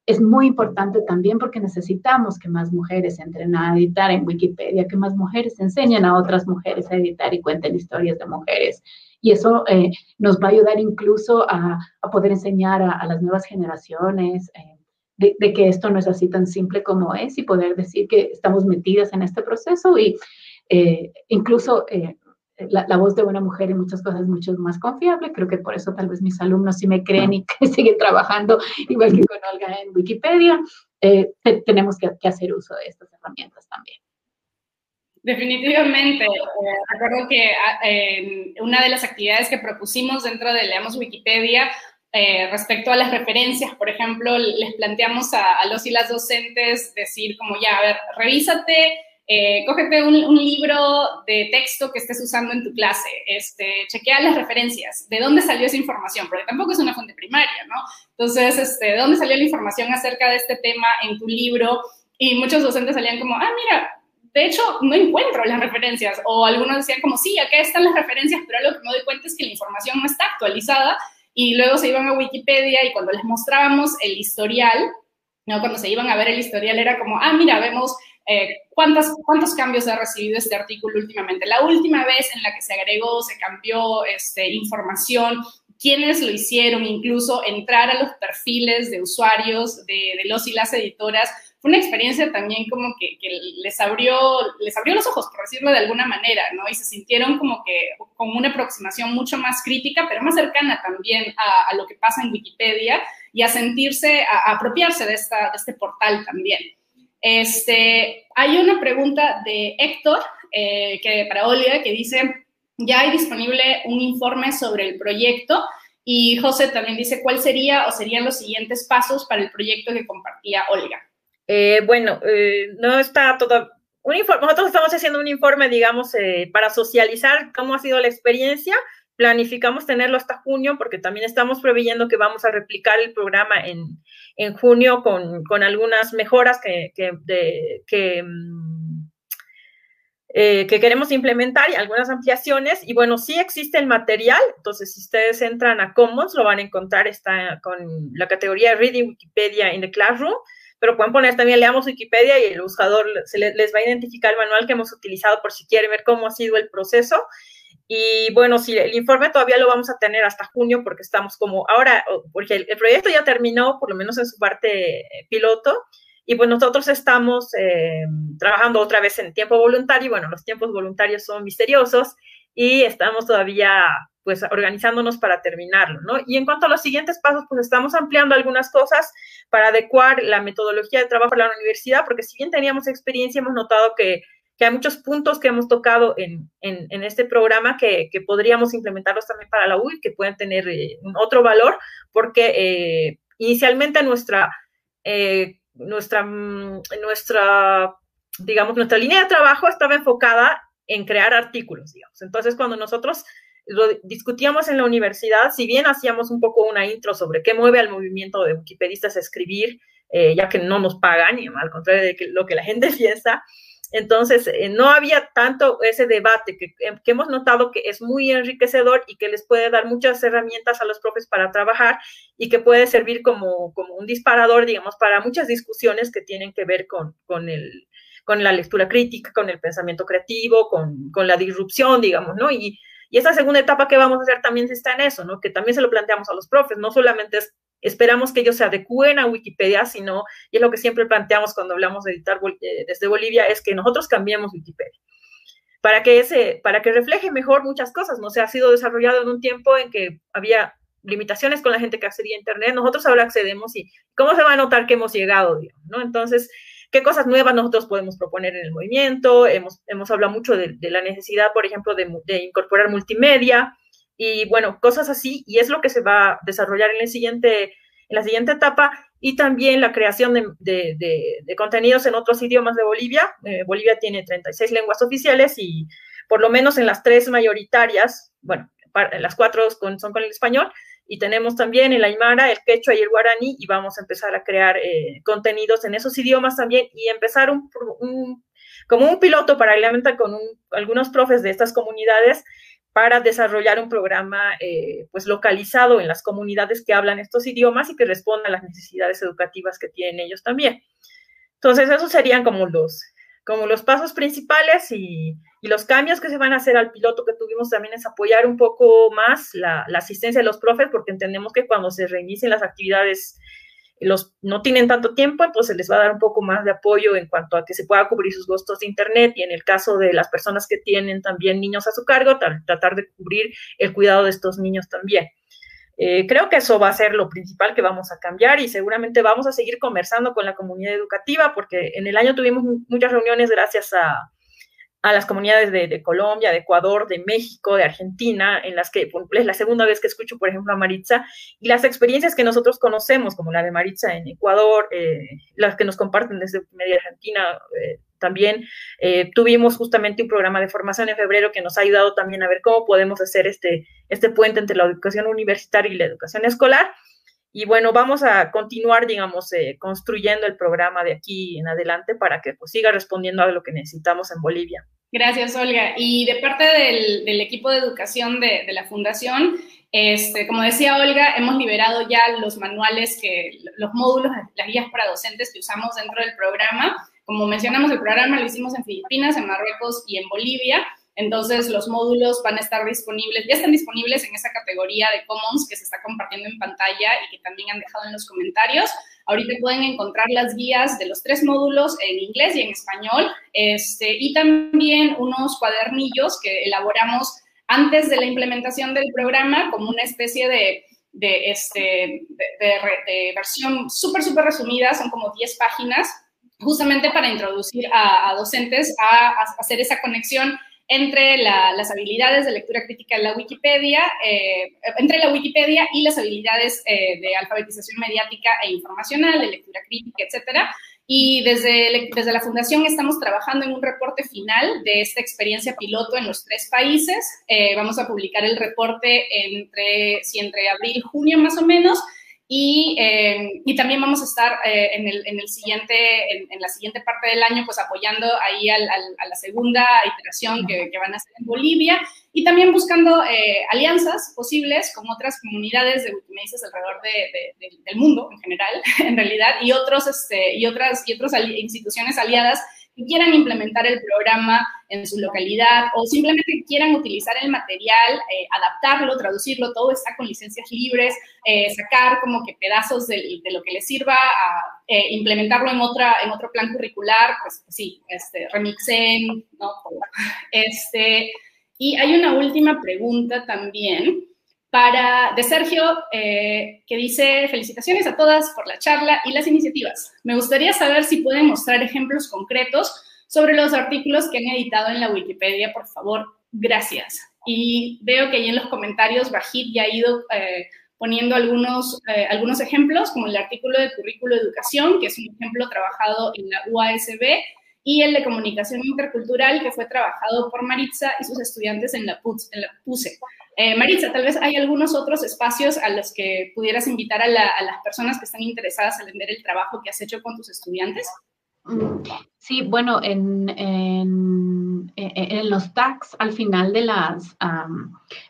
es muy importante también porque necesitamos que más mujeres entren a editar en Wikipedia, que más mujeres enseñen a otras mujeres a editar y cuenten historias de mujeres. Y eso eh, nos va a ayudar incluso a, a poder enseñar a, a, las nuevas generaciones eh, de, que esto no es así tan simple como es y poder decir que estamos metidas en este proceso y eh, incluso eh, la, voz de una mujer en muchas cosas es mucho más confiable. Creo que por eso tal vez mis alumnos sí me creen y que siguen trabajando igual que con Olga en Wikipedia. Eh, te, tenemos que, hacer uso de estas herramientas también. Definitivamente. Eh, recuerdo que eh, una de las actividades que propusimos dentro de Leamos Wikipedia eh, respecto a las referencias, por ejemplo, les planteamos a, a los y las docentes decir como ya, a ver, revísate eh, cógete un, un, libro de texto que estés usando en tu clase, este, chequea las referencias, de dónde salió esa información, porque tampoco es una fuente primaria, ¿no? Entonces, este, ¿de dónde salió la información acerca de este tema en tu libro? Y muchos docentes salían como, ah, mira, de hecho, no encuentro las referencias, o algunos decían como, sí, acá están las referencias, pero lo que me doy cuenta es que la información no está actualizada, y luego se iban a Wikipedia y cuando les mostrábamos el historial, ¿no? Cuando se iban a ver el historial era como, ah, mira, vemos eh, ¿cuántos, ¿cuántos cambios ha recibido este artículo últimamente? La última vez en la que se agregó, se cambió este, información, quiénes lo hicieron, incluso entrar a los perfiles de usuarios de los y las editoras, una experiencia también como que, les, abrió, les abrió los ojos, por decirlo de alguna manera, ¿no? Y se sintieron como que con una aproximación mucho más crítica, pero más cercana también a, lo que pasa en Wikipedia y a sentirse, a, a apropiarse de, esta, de este portal también. Este, hay una pregunta de Héctor, eh, que para Olga, que dice, ya hay disponible un informe sobre el proyecto y José también dice, ¿cuál sería o serían los siguientes pasos para el proyecto que compartía Olga? Eh, bueno, eh, no está todo... Un informe, nosotros estamos haciendo un informe, digamos, eh, para socializar cómo ha sido la experiencia, planificamos tenerlo hasta junio porque también estamos preveyendo que vamos a replicar el programa en, en junio con, con, algunas mejoras que, que, mm, eh, que, queremos implementar y algunas ampliaciones. Y bueno, sí existe el material, entonces si ustedes entran a Commons lo van a encontrar, está con la categoría Reading Wikipedia in the Classroom pero pueden poner también leamos Wikipedia y el buscador se les, les va a identificar el manual que hemos utilizado por si quieren ver cómo ha sido el proceso. Y bueno, sí, el informe todavía lo vamos a tener hasta junio porque estamos como ahora, porque el, el proyecto ya terminó, por lo menos en su parte eh, piloto, y pues nosotros estamos eh, trabajando otra vez en tiempo voluntario. Bueno, los tiempos voluntarios son misteriosos y estamos todavía pues organizándonos para terminarlo, ¿no? Y en cuanto a los siguientes pasos, pues estamos ampliando algunas cosas para adecuar la metodología de trabajo a la universidad, porque si bien teníamos experiencia, hemos notado que que hay muchos puntos que hemos tocado en, en, este programa que, que, podríamos implementarlos también para la UI, que pueden tener eh, otro valor, porque eh, inicialmente nuestra, eh, nuestra, nuestra, digamos, nuestra línea de trabajo estaba enfocada en crear artículos, digamos. Entonces, cuando nosotros lo discutíamos en la universidad, si bien hacíamos un poco una intro sobre qué mueve al movimiento de wikipedistas a escribir, eh, ya que no nos pagan, y al contrario de lo que la gente piensa, entonces, eh, no había tanto ese debate que, que, hemos notado que es muy enriquecedor y que les puede dar muchas herramientas a los profes para trabajar y que puede servir como, como un disparador, digamos, para muchas discusiones que tienen que ver con, con, el, con la lectura crítica, con el pensamiento creativo, con, con la disrupción, digamos, ¿no? Y, y esa segunda etapa que vamos a hacer también está en eso, ¿no? Que también se lo planteamos a los profes, no solamente es esperamos que ellos se adecúen a Wikipedia, sino, y es lo que siempre planteamos cuando hablamos de editar eh, desde Bolivia, es que nosotros cambiemos Wikipedia. Para que, ese, para que refleje mejor muchas cosas, ¿no? Se ha sido desarrollado en un tiempo en que había limitaciones con la gente que accedía a Internet, nosotros ahora accedemos y cómo se va a notar que hemos llegado, ¿no? Entonces, ¿qué cosas nuevas nosotros podemos proponer en el movimiento? Hemos, hemos hablado mucho de, la necesidad, por ejemplo, de, incorporar multimedia y, bueno, cosas así, y es lo que se va a desarrollar en, el siguiente, en la siguiente etapa, y también la creación de, de contenidos en otros idiomas de Bolivia. Eh, Bolivia tiene 36 lenguas oficiales y por lo menos en las tres mayoritarias, bueno, las cuatro son con el español, y tenemos también el aymara, el quechua y el guaraní, y vamos a empezar a crear eh, contenidos en esos idiomas también y empezar un, como un piloto paralelamente con algunos profes de estas comunidades para desarrollar un programa eh, pues localizado en las comunidades que hablan estos idiomas y que responda a las necesidades educativas que tienen ellos también. Entonces, esos serían como los, como los pasos principales y, y, los cambios que se van a hacer al piloto que tuvimos también es apoyar un poco más la, la asistencia de los profes, porque entendemos que cuando se reinicien las actividades los no tienen tanto tiempo, entonces les va a dar un poco más de apoyo en cuanto a que se pueda cubrir sus gastos de internet y en el caso de las personas que tienen también niños a su cargo, tratar de cubrir el cuidado de estos niños también. Eh, creo que eso va a ser lo principal que vamos a cambiar y seguramente vamos a seguir conversando con la comunidad educativa porque en el año tuvimos muchas reuniones gracias a, a las comunidades de, Colombia, de Ecuador, de México, de Argentina, en las que es la segunda vez que escucho, por ejemplo, a Maritza, y las experiencias que nosotros conocemos, como la de Maritza en Ecuador, eh, las que nos comparten desde Media Argentina, eh, también eh, tuvimos justamente un programa de formación en febrero que nos ha ayudado también a ver cómo podemos hacer este, este puente entre la educación universitaria y la educación escolar. Y bueno, vamos a continuar, digamos, construyendo el programa de aquí en adelante para que pues, siga respondiendo a lo que necesitamos en Bolivia. Gracias, Olga. Y de parte del, equipo de educación de, la Fundación, este, como decía Olga, hemos liberado ya los manuales, que, los módulos, las guías para docentes que usamos dentro del programa. Como mencionamos, el programa lo hicimos en Filipinas, en Marruecos y en Bolivia. Entonces, los módulos van a estar disponibles, ya están disponibles en esa categoría de Commons que se está compartiendo en pantalla y que también han dejado en los comentarios. Ahorita pueden encontrar las guías de los tres módulos en inglés y en español, este, y también unos cuadernillos que elaboramos antes de la implementación del programa como una especie de, de, este, de, versión súper, súper resumida, son como 10 páginas, justamente para introducir a, docentes a, hacer esa conexión entre las habilidades de lectura crítica en la Wikipedia, eh, entre la Wikipedia y las habilidades eh, de alfabetización mediática e informacional, de lectura crítica, etcétera. Y desde, desde la Fundación estamos trabajando en un reporte final de esta experiencia piloto en los tres países. Eh, vamos a publicar el reporte entre, entre abril y junio más o menos, y, eh, y, también vamos a estar eh, en, el, en, el, siguiente, en, la siguiente parte del año, pues apoyando ahí al, a la segunda iteración que, que, van a hacer en Bolivia. Y también buscando eh, alianzas posibles con otras comunidades de Wikimedias alrededor de, del mundo en general, en realidad, y, otros, este, y otras, y otras instituciones aliadas que quieran implementar el programa en su localidad o simplemente quieran utilizar el material, eh, adaptarlo, traducirlo, todo está con licencias libres, eh, sacar como que pedazos de, lo que les sirva, a, eh, implementarlo en, otra, en otro plan curricular, pues sí, este, remixen, ¿no? Este, y hay una última pregunta también para, de Sergio, eh, que dice, felicitaciones a todas por la charla y las iniciativas. Me gustaría saber si pueden mostrar ejemplos concretos sobre los artículos que han editado en la Wikipedia, por favor. Gracias. Y veo que ahí en los comentarios Bajit ya ha ido eh, poniendo algunos, eh, algunos ejemplos, como el artículo de currículo de educación, que es un ejemplo trabajado en la UASB, y el de comunicación intercultural, que fue trabajado por Maritza y sus estudiantes en la, en la PUSE. Eh, Maritza, tal vez hay algunos otros espacios a los que pudieras invitar a, las personas que están interesadas en vender el trabajo que has hecho con tus estudiantes. Sí, bueno, en, los tags al final de, las,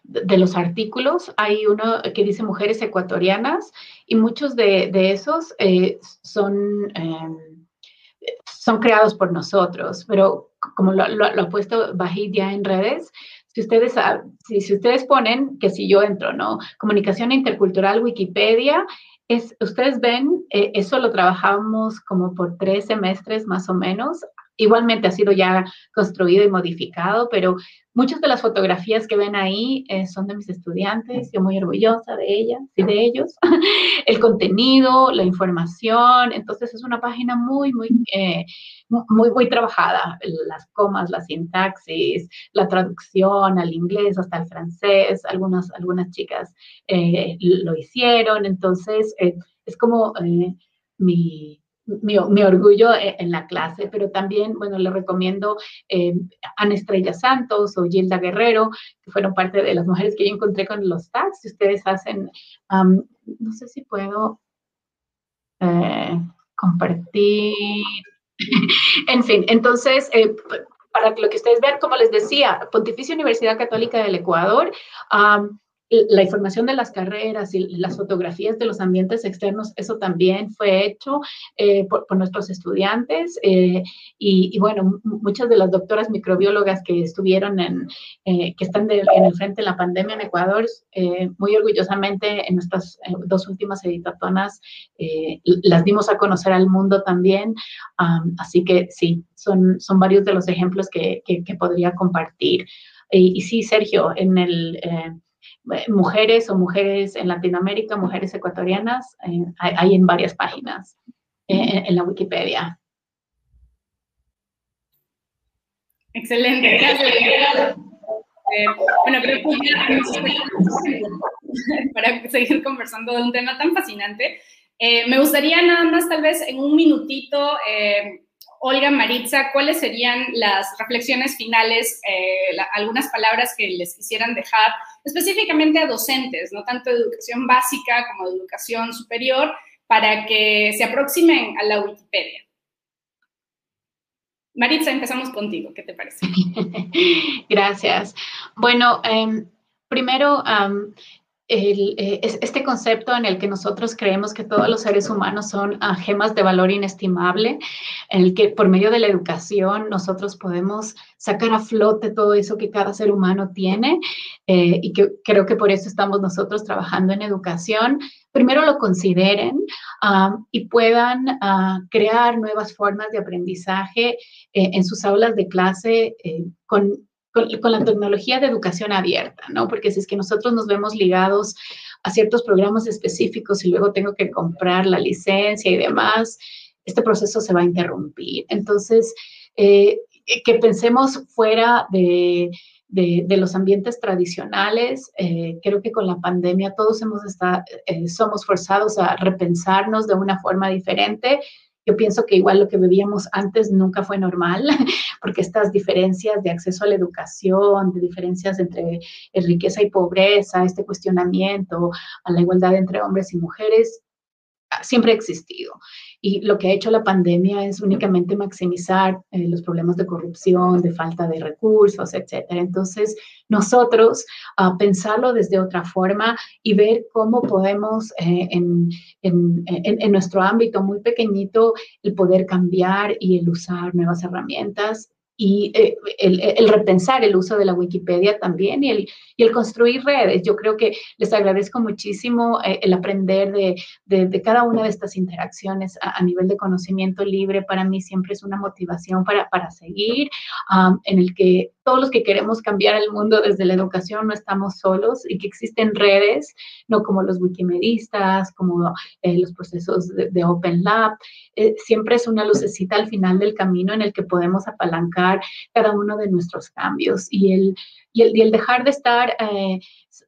de los artículos hay uno que dice mujeres ecuatorianas y muchos de, esos eh, son, em, son creados por nosotros, pero como lo, ha puesto Bajid ya en redes, si ustedes, si, si ustedes ponen que si yo entro, ¿no? Comunicación intercultural, Wikipedia, es, ustedes ven, eh, eso lo trabajamos como por tres semestres más o menos, igualmente ha sido ya construido y modificado, pero muchas de las fotografías que ven ahí eh, son de mis estudiantes, yo muy orgullosa de ellas y de ellos. El contenido, la información, entonces es una página muy, muy, eh, muy, muy trabajada. Las comas, la sintaxis, la traducción al inglés hasta el francés, algunas, algunas chicas eh, lo hicieron, entonces es como mi mi, orgullo e, en la clase, pero también, bueno, le recomiendo eh, Ana Estrella Santos o Gilda Guerrero, que fueron parte de las mujeres que yo encontré con los tags. Si ustedes hacen, no sé si puedo eh, compartir. en fin, entonces, eh, para lo que ustedes vean, como les decía, Pontificia Universidad Católica del Ecuador la información de las carreras y las fotografías de los ambientes externos, eso también fue hecho eh, por, nuestros estudiantes. Eh, y, bueno, muchas de las doctoras microbiólogas que estuvieron en, eh, que están en el frente de la pandemia en Ecuador, muy orgullosamente en nuestras dos últimas editatonas las dimos a conocer al mundo también. así que sí, son, son varios de los ejemplos que, que, podría compartir. Y, sí, Sergio, en el mujeres o mujeres en Latinoamérica, mujeres ecuatorianas, eh, hay, en varias páginas eh, en la Wikipedia. Excelente, gracias. bueno, creo que para seguir conversando de un tema tan fascinante. me gustaría nada más, tal vez en un minutito, Olga Maritza, ¿cuáles serían las reflexiones finales, algunas palabras que les quisieran dejar específicamente a docentes, no tanto de educación básica como de educación superior, para que se aproximen a la Wikipedia. Maritza, empezamos contigo, ¿qué te parece? Gracias. Bueno, em, primero, eh, este concepto en el que nosotros creemos que todos los seres humanos son ah, gemas de valor inestimable, en el que por medio de la educación nosotros podemos sacar a flote todo eso que cada ser humano tiene eh, y que creo que por eso estamos nosotros trabajando en educación, primero lo consideren ah, y puedan ah, crear nuevas formas de aprendizaje eh, en sus aulas de clase con con, la tecnología de educación abierta, ¿no? Porque si es que nosotros nos vemos ligados a ciertos programas específicos y luego tengo que comprar la licencia y demás, este proceso se va a interrumpir. Entonces, eh, que pensemos fuera de, los ambientes tradicionales. Eh, creo que con la pandemia todos hemos estado, eh, somos forzados a repensarnos de una forma diferente yo pienso que igual lo que vivíamos antes nunca fue normal, porque estas diferencias de acceso a la educación, de diferencias entre riqueza y pobreza, este cuestionamiento a la igualdad entre hombres y mujeres, siempre ha existido. Y lo que ha hecho la pandemia es únicamente maximizar eh, los problemas de corrupción, de falta de recursos, etcétera. Entonces, nosotros uh, pensarlo desde otra forma y ver cómo podemos eh, en, en, en, nuestro ámbito muy pequeñito el poder cambiar y el usar nuevas herramientas y eh, el, repensar el uso de la Wikipedia también y el, y el construir redes. Yo creo que les agradezco muchísimo eh, el aprender de, de, cada una de estas interacciones a, nivel de conocimiento libre. Para mí siempre es una motivación para, para seguir, en el que todos los que queremos cambiar el mundo desde la educación no estamos solos y que existen redes, no como los wikimedistas, como eh, los procesos de, Open Lab. siempre es una lucecita al final del camino en el que podemos apalancar cada uno de nuestros cambios y el, y el, dejar de estar eh,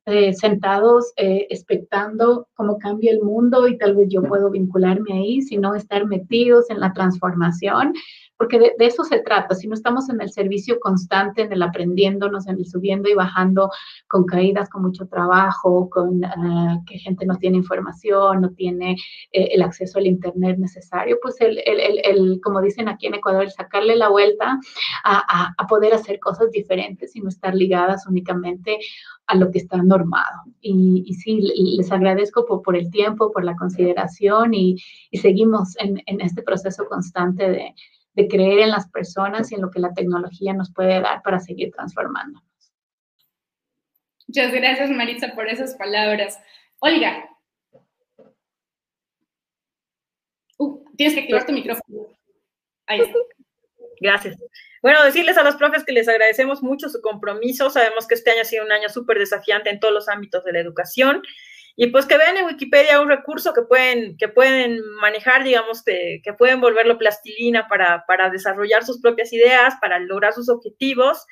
eh, sentados eh, expectando cómo cambia el mundo y tal vez yo puedo vincularme ahí, sino estar metidos en la transformación porque de, eso se trata. Si no estamos en el servicio constante, en el aprendiéndonos, en el subiendo y bajando, con caídas, con mucho trabajo, con ah, que gente no tiene información, no tiene eh, el acceso al Internet necesario, pues el, el, el, como dicen aquí en Ecuador, el sacarle la vuelta a, a, poder hacer cosas diferentes y no estar ligadas únicamente a lo que está Y, sí, les agradezco por, el tiempo, por la consideración y, seguimos en, este proceso constante de, de creer en las personas y en lo que la tecnología nos puede dar para seguir transformándonos. Muchas gracias, Maritza, por esas palabras. Olga. Uh, tienes que activar tu micrófono. Ahí está. Gracias. Bueno, decirles a los profes que les agradecemos mucho su compromiso. Sabemos que este año ha sido un año súper desafiante en todos los ámbitos de la educación. Y pues que vean en Wikipedia un recurso que pueden, que pueden manejar, digamos, que, que pueden volverlo plastilina para, para desarrollar sus propias ideas, para lograr sus objetivos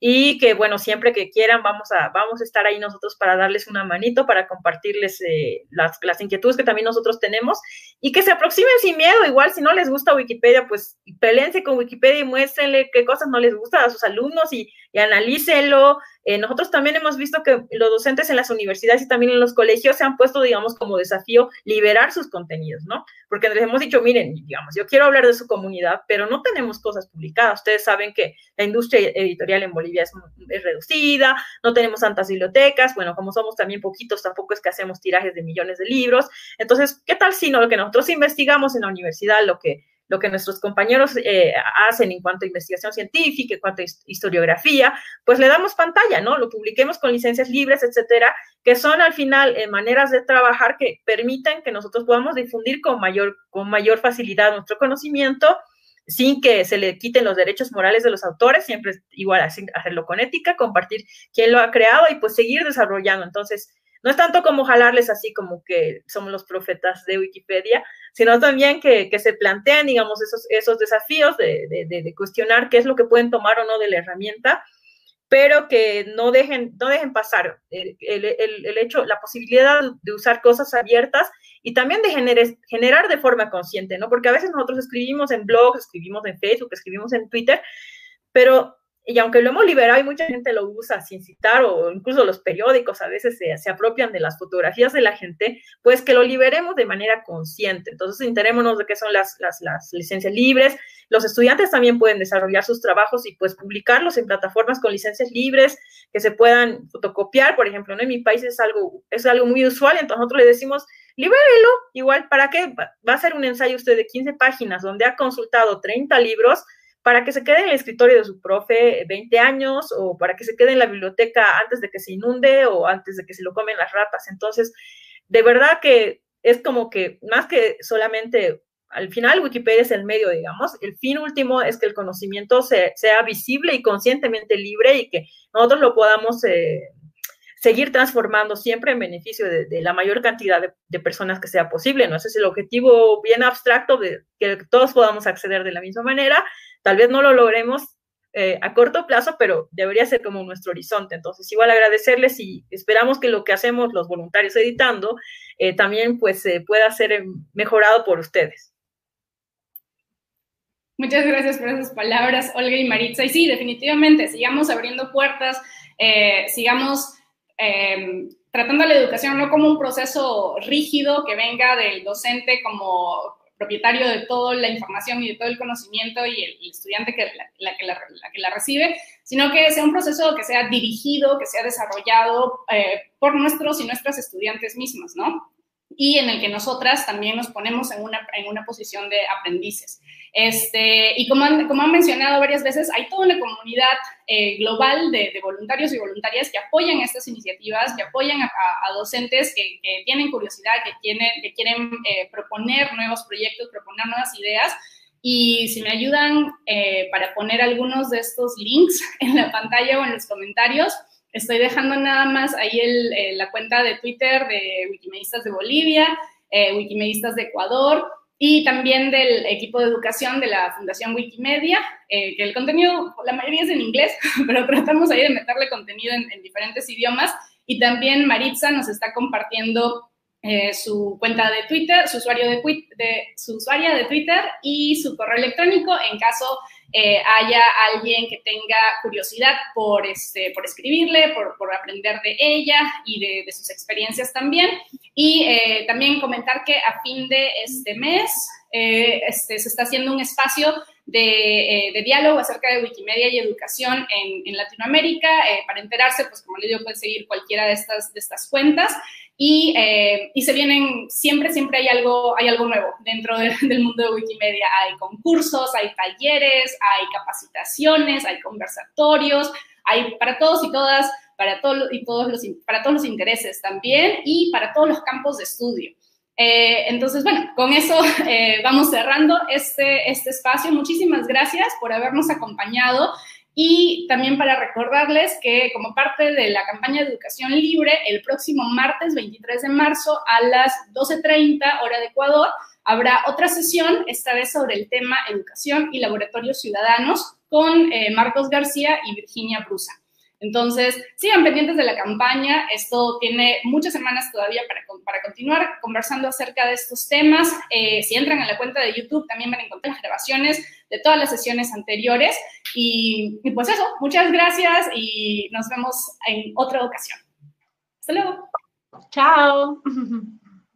y que bueno, siempre que quieran vamos a, vamos a estar ahí nosotros para darles una manito, para compartirles eh, las, las, inquietudes que también nosotros tenemos y que se aproximen sin miedo, igual si no les gusta Wikipedia, pues peleense con Wikipedia y muéstrenle qué cosas no les gustan a sus alumnos y, y analícenlo, eh, nosotros también hemos visto que los docentes en las universidades y también en los colegios se han puesto, digamos, como desafío liberar sus contenidos, ¿no? Porque les hemos dicho, miren, digamos, yo quiero hablar de su comunidad, pero no tenemos cosas publicadas. Ustedes saben que la industria editorial en Bolivia es, es reducida, no tenemos tantas bibliotecas, bueno, como somos también poquitos, tampoco es que hacemos tirajes de millones de libros. Entonces, ¿qué tal si no lo que nosotros investigamos en la universidad, lo que lo que nuestros compañeros eh, hacen en cuanto a investigación científica, en cuanto a historiografía, pues le damos pantalla, ¿no? Lo publiquemos con licencias libres, etcétera, que son al final eh, maneras de trabajar que permiten que nosotros podamos difundir con mayor, con mayor facilidad nuestro conocimiento sin que se le quiten los derechos morales de los autores, siempre igual hacerlo con ética, compartir quién lo ha creado y pues seguir desarrollando. Entonces, no es tanto como jalarles así como que somos los profetas de Wikipedia, sino también que, se plantean, digamos, esos, esos desafíos de, cuestionar qué es lo que pueden tomar o no de la herramienta, pero que no dejen, no dejen pasar el, hecho, la posibilidad de usar cosas abiertas y también de generar de forma consciente, ¿no? Porque a veces nosotros escribimos en blogs, escribimos en Facebook, escribimos en Twitter, pero y aunque lo hemos liberado y mucha gente lo usa sin citar o incluso los periódicos a veces se, apropian de las fotografías de la gente, pues que lo liberemos de manera consciente. Entonces, enterémonos de qué son las, las, las licencias libres. Los estudiantes también pueden desarrollar sus trabajos y pues publicarlos en plataformas con licencias libres que se puedan fotocopiar, por ejemplo, ¿no? en mi país es algo, es algo muy usual, entonces nosotros le decimos, libérelo, igual, ¿para qué? Va a ser un ensayo usted de 15 páginas donde ha consultado 30 libros, para que se quede en el escritorio de su profe 20 años o para que se quede en la biblioteca antes de que se inunde o antes de que se lo comen las ratas. Entonces, de verdad que es como que más que solamente, al final Wikipedia es el medio, digamos, el fin último es que el conocimiento sea visible y conscientemente libre y que nosotros lo podamos... Eh, seguir transformando siempre en beneficio de, la mayor cantidad de, de, personas que sea posible. ¿no? Ese es el objetivo bien abstracto de que todos podamos acceder de la misma manera Tal vez no lo logremos eh, a corto plazo, pero debería ser como nuestro horizonte. Entonces, igual agradecerles y esperamos que lo que hacemos los voluntarios editando eh, también pues pueda ser mejorado por ustedes. Muchas gracias por esas palabras, Olga y Maritza. Y sí, definitivamente, sigamos abriendo puertas, eh, tratando la educación no como un proceso rígido que venga del docente como propietario de toda la información y de todo el conocimiento y el, estudiante que la, que la, recibe, sino que sea un proceso que sea dirigido, que sea desarrollado eh, por nuestros y nuestras estudiantes mismas, ¿no? Y en el que nosotras también nos ponemos en una, en una posición de aprendices. Este, y como han, como han mencionado varias veces, hay toda una comunidad eh, global de, voluntarios y voluntarias que apoyan estas iniciativas, que apoyan a, docentes que, tienen curiosidad, que, que quieren eh, proponer nuevos proyectos, proponer nuevas ideas. Y si me ayudan eh, para poner algunos de estos links en la pantalla o en los comentarios, estoy dejando nada más ahí el, la cuenta de Twitter de Wikimedistas de Bolivia, Wikimedistas de Ecuador, y también del equipo de educación de la Fundación Wikimedia, eh, que el contenido, la mayoría es en inglés, pero tratamos ahí de meterle contenido en, diferentes idiomas. Y también Maritza nos está compartiendo eh, su cuenta de Twitter, su usuario de, de, su usuaria de Twitter y su correo electrónico en caso eh, haya alguien que tenga curiosidad por, este, por escribirle, por, por aprender de ella y de, sus experiencias también. Y eh, también comentar que a fin de este mes eh, este, se está haciendo un espacio de, de, diálogo acerca de Wikimedia y educación en, en Latinoamérica. para enterarse, pues como le digo, puede seguir cualquiera de estas, de estas cuentas. Y, eh, se vienen, siempre, siempre hay algo, hay algo nuevo dentro del mundo de Wikimedia. Hay concursos, hay talleres, hay capacitaciones, hay conversatorios, hay para todos y todas, para, todos y todos los, para todos los intereses también y para todos los campos de estudio. Eh, entonces, bueno, con eso eh, vamos cerrando este, este espacio. Muchísimas gracias por habernos acompañado y también para recordarles que como parte de la campaña de educación libre, el próximo martes 23 de marzo a las 12.30 hora de Ecuador, habrá otra sesión, esta vez sobre el tema educación y laboratorios ciudadanos, con eh, Marcos García y Virginia Brusa. Entonces, sigan pendientes de la campaña. Esto tiene muchas semanas todavía para, para continuar conversando acerca de estos temas. Eh, si entran a la cuenta de YouTube, también van a encontrar las grabaciones de todas las sesiones anteriores. Y, y pues eso, muchas gracias y nos vemos en otra ocasión. Hasta luego. Chao.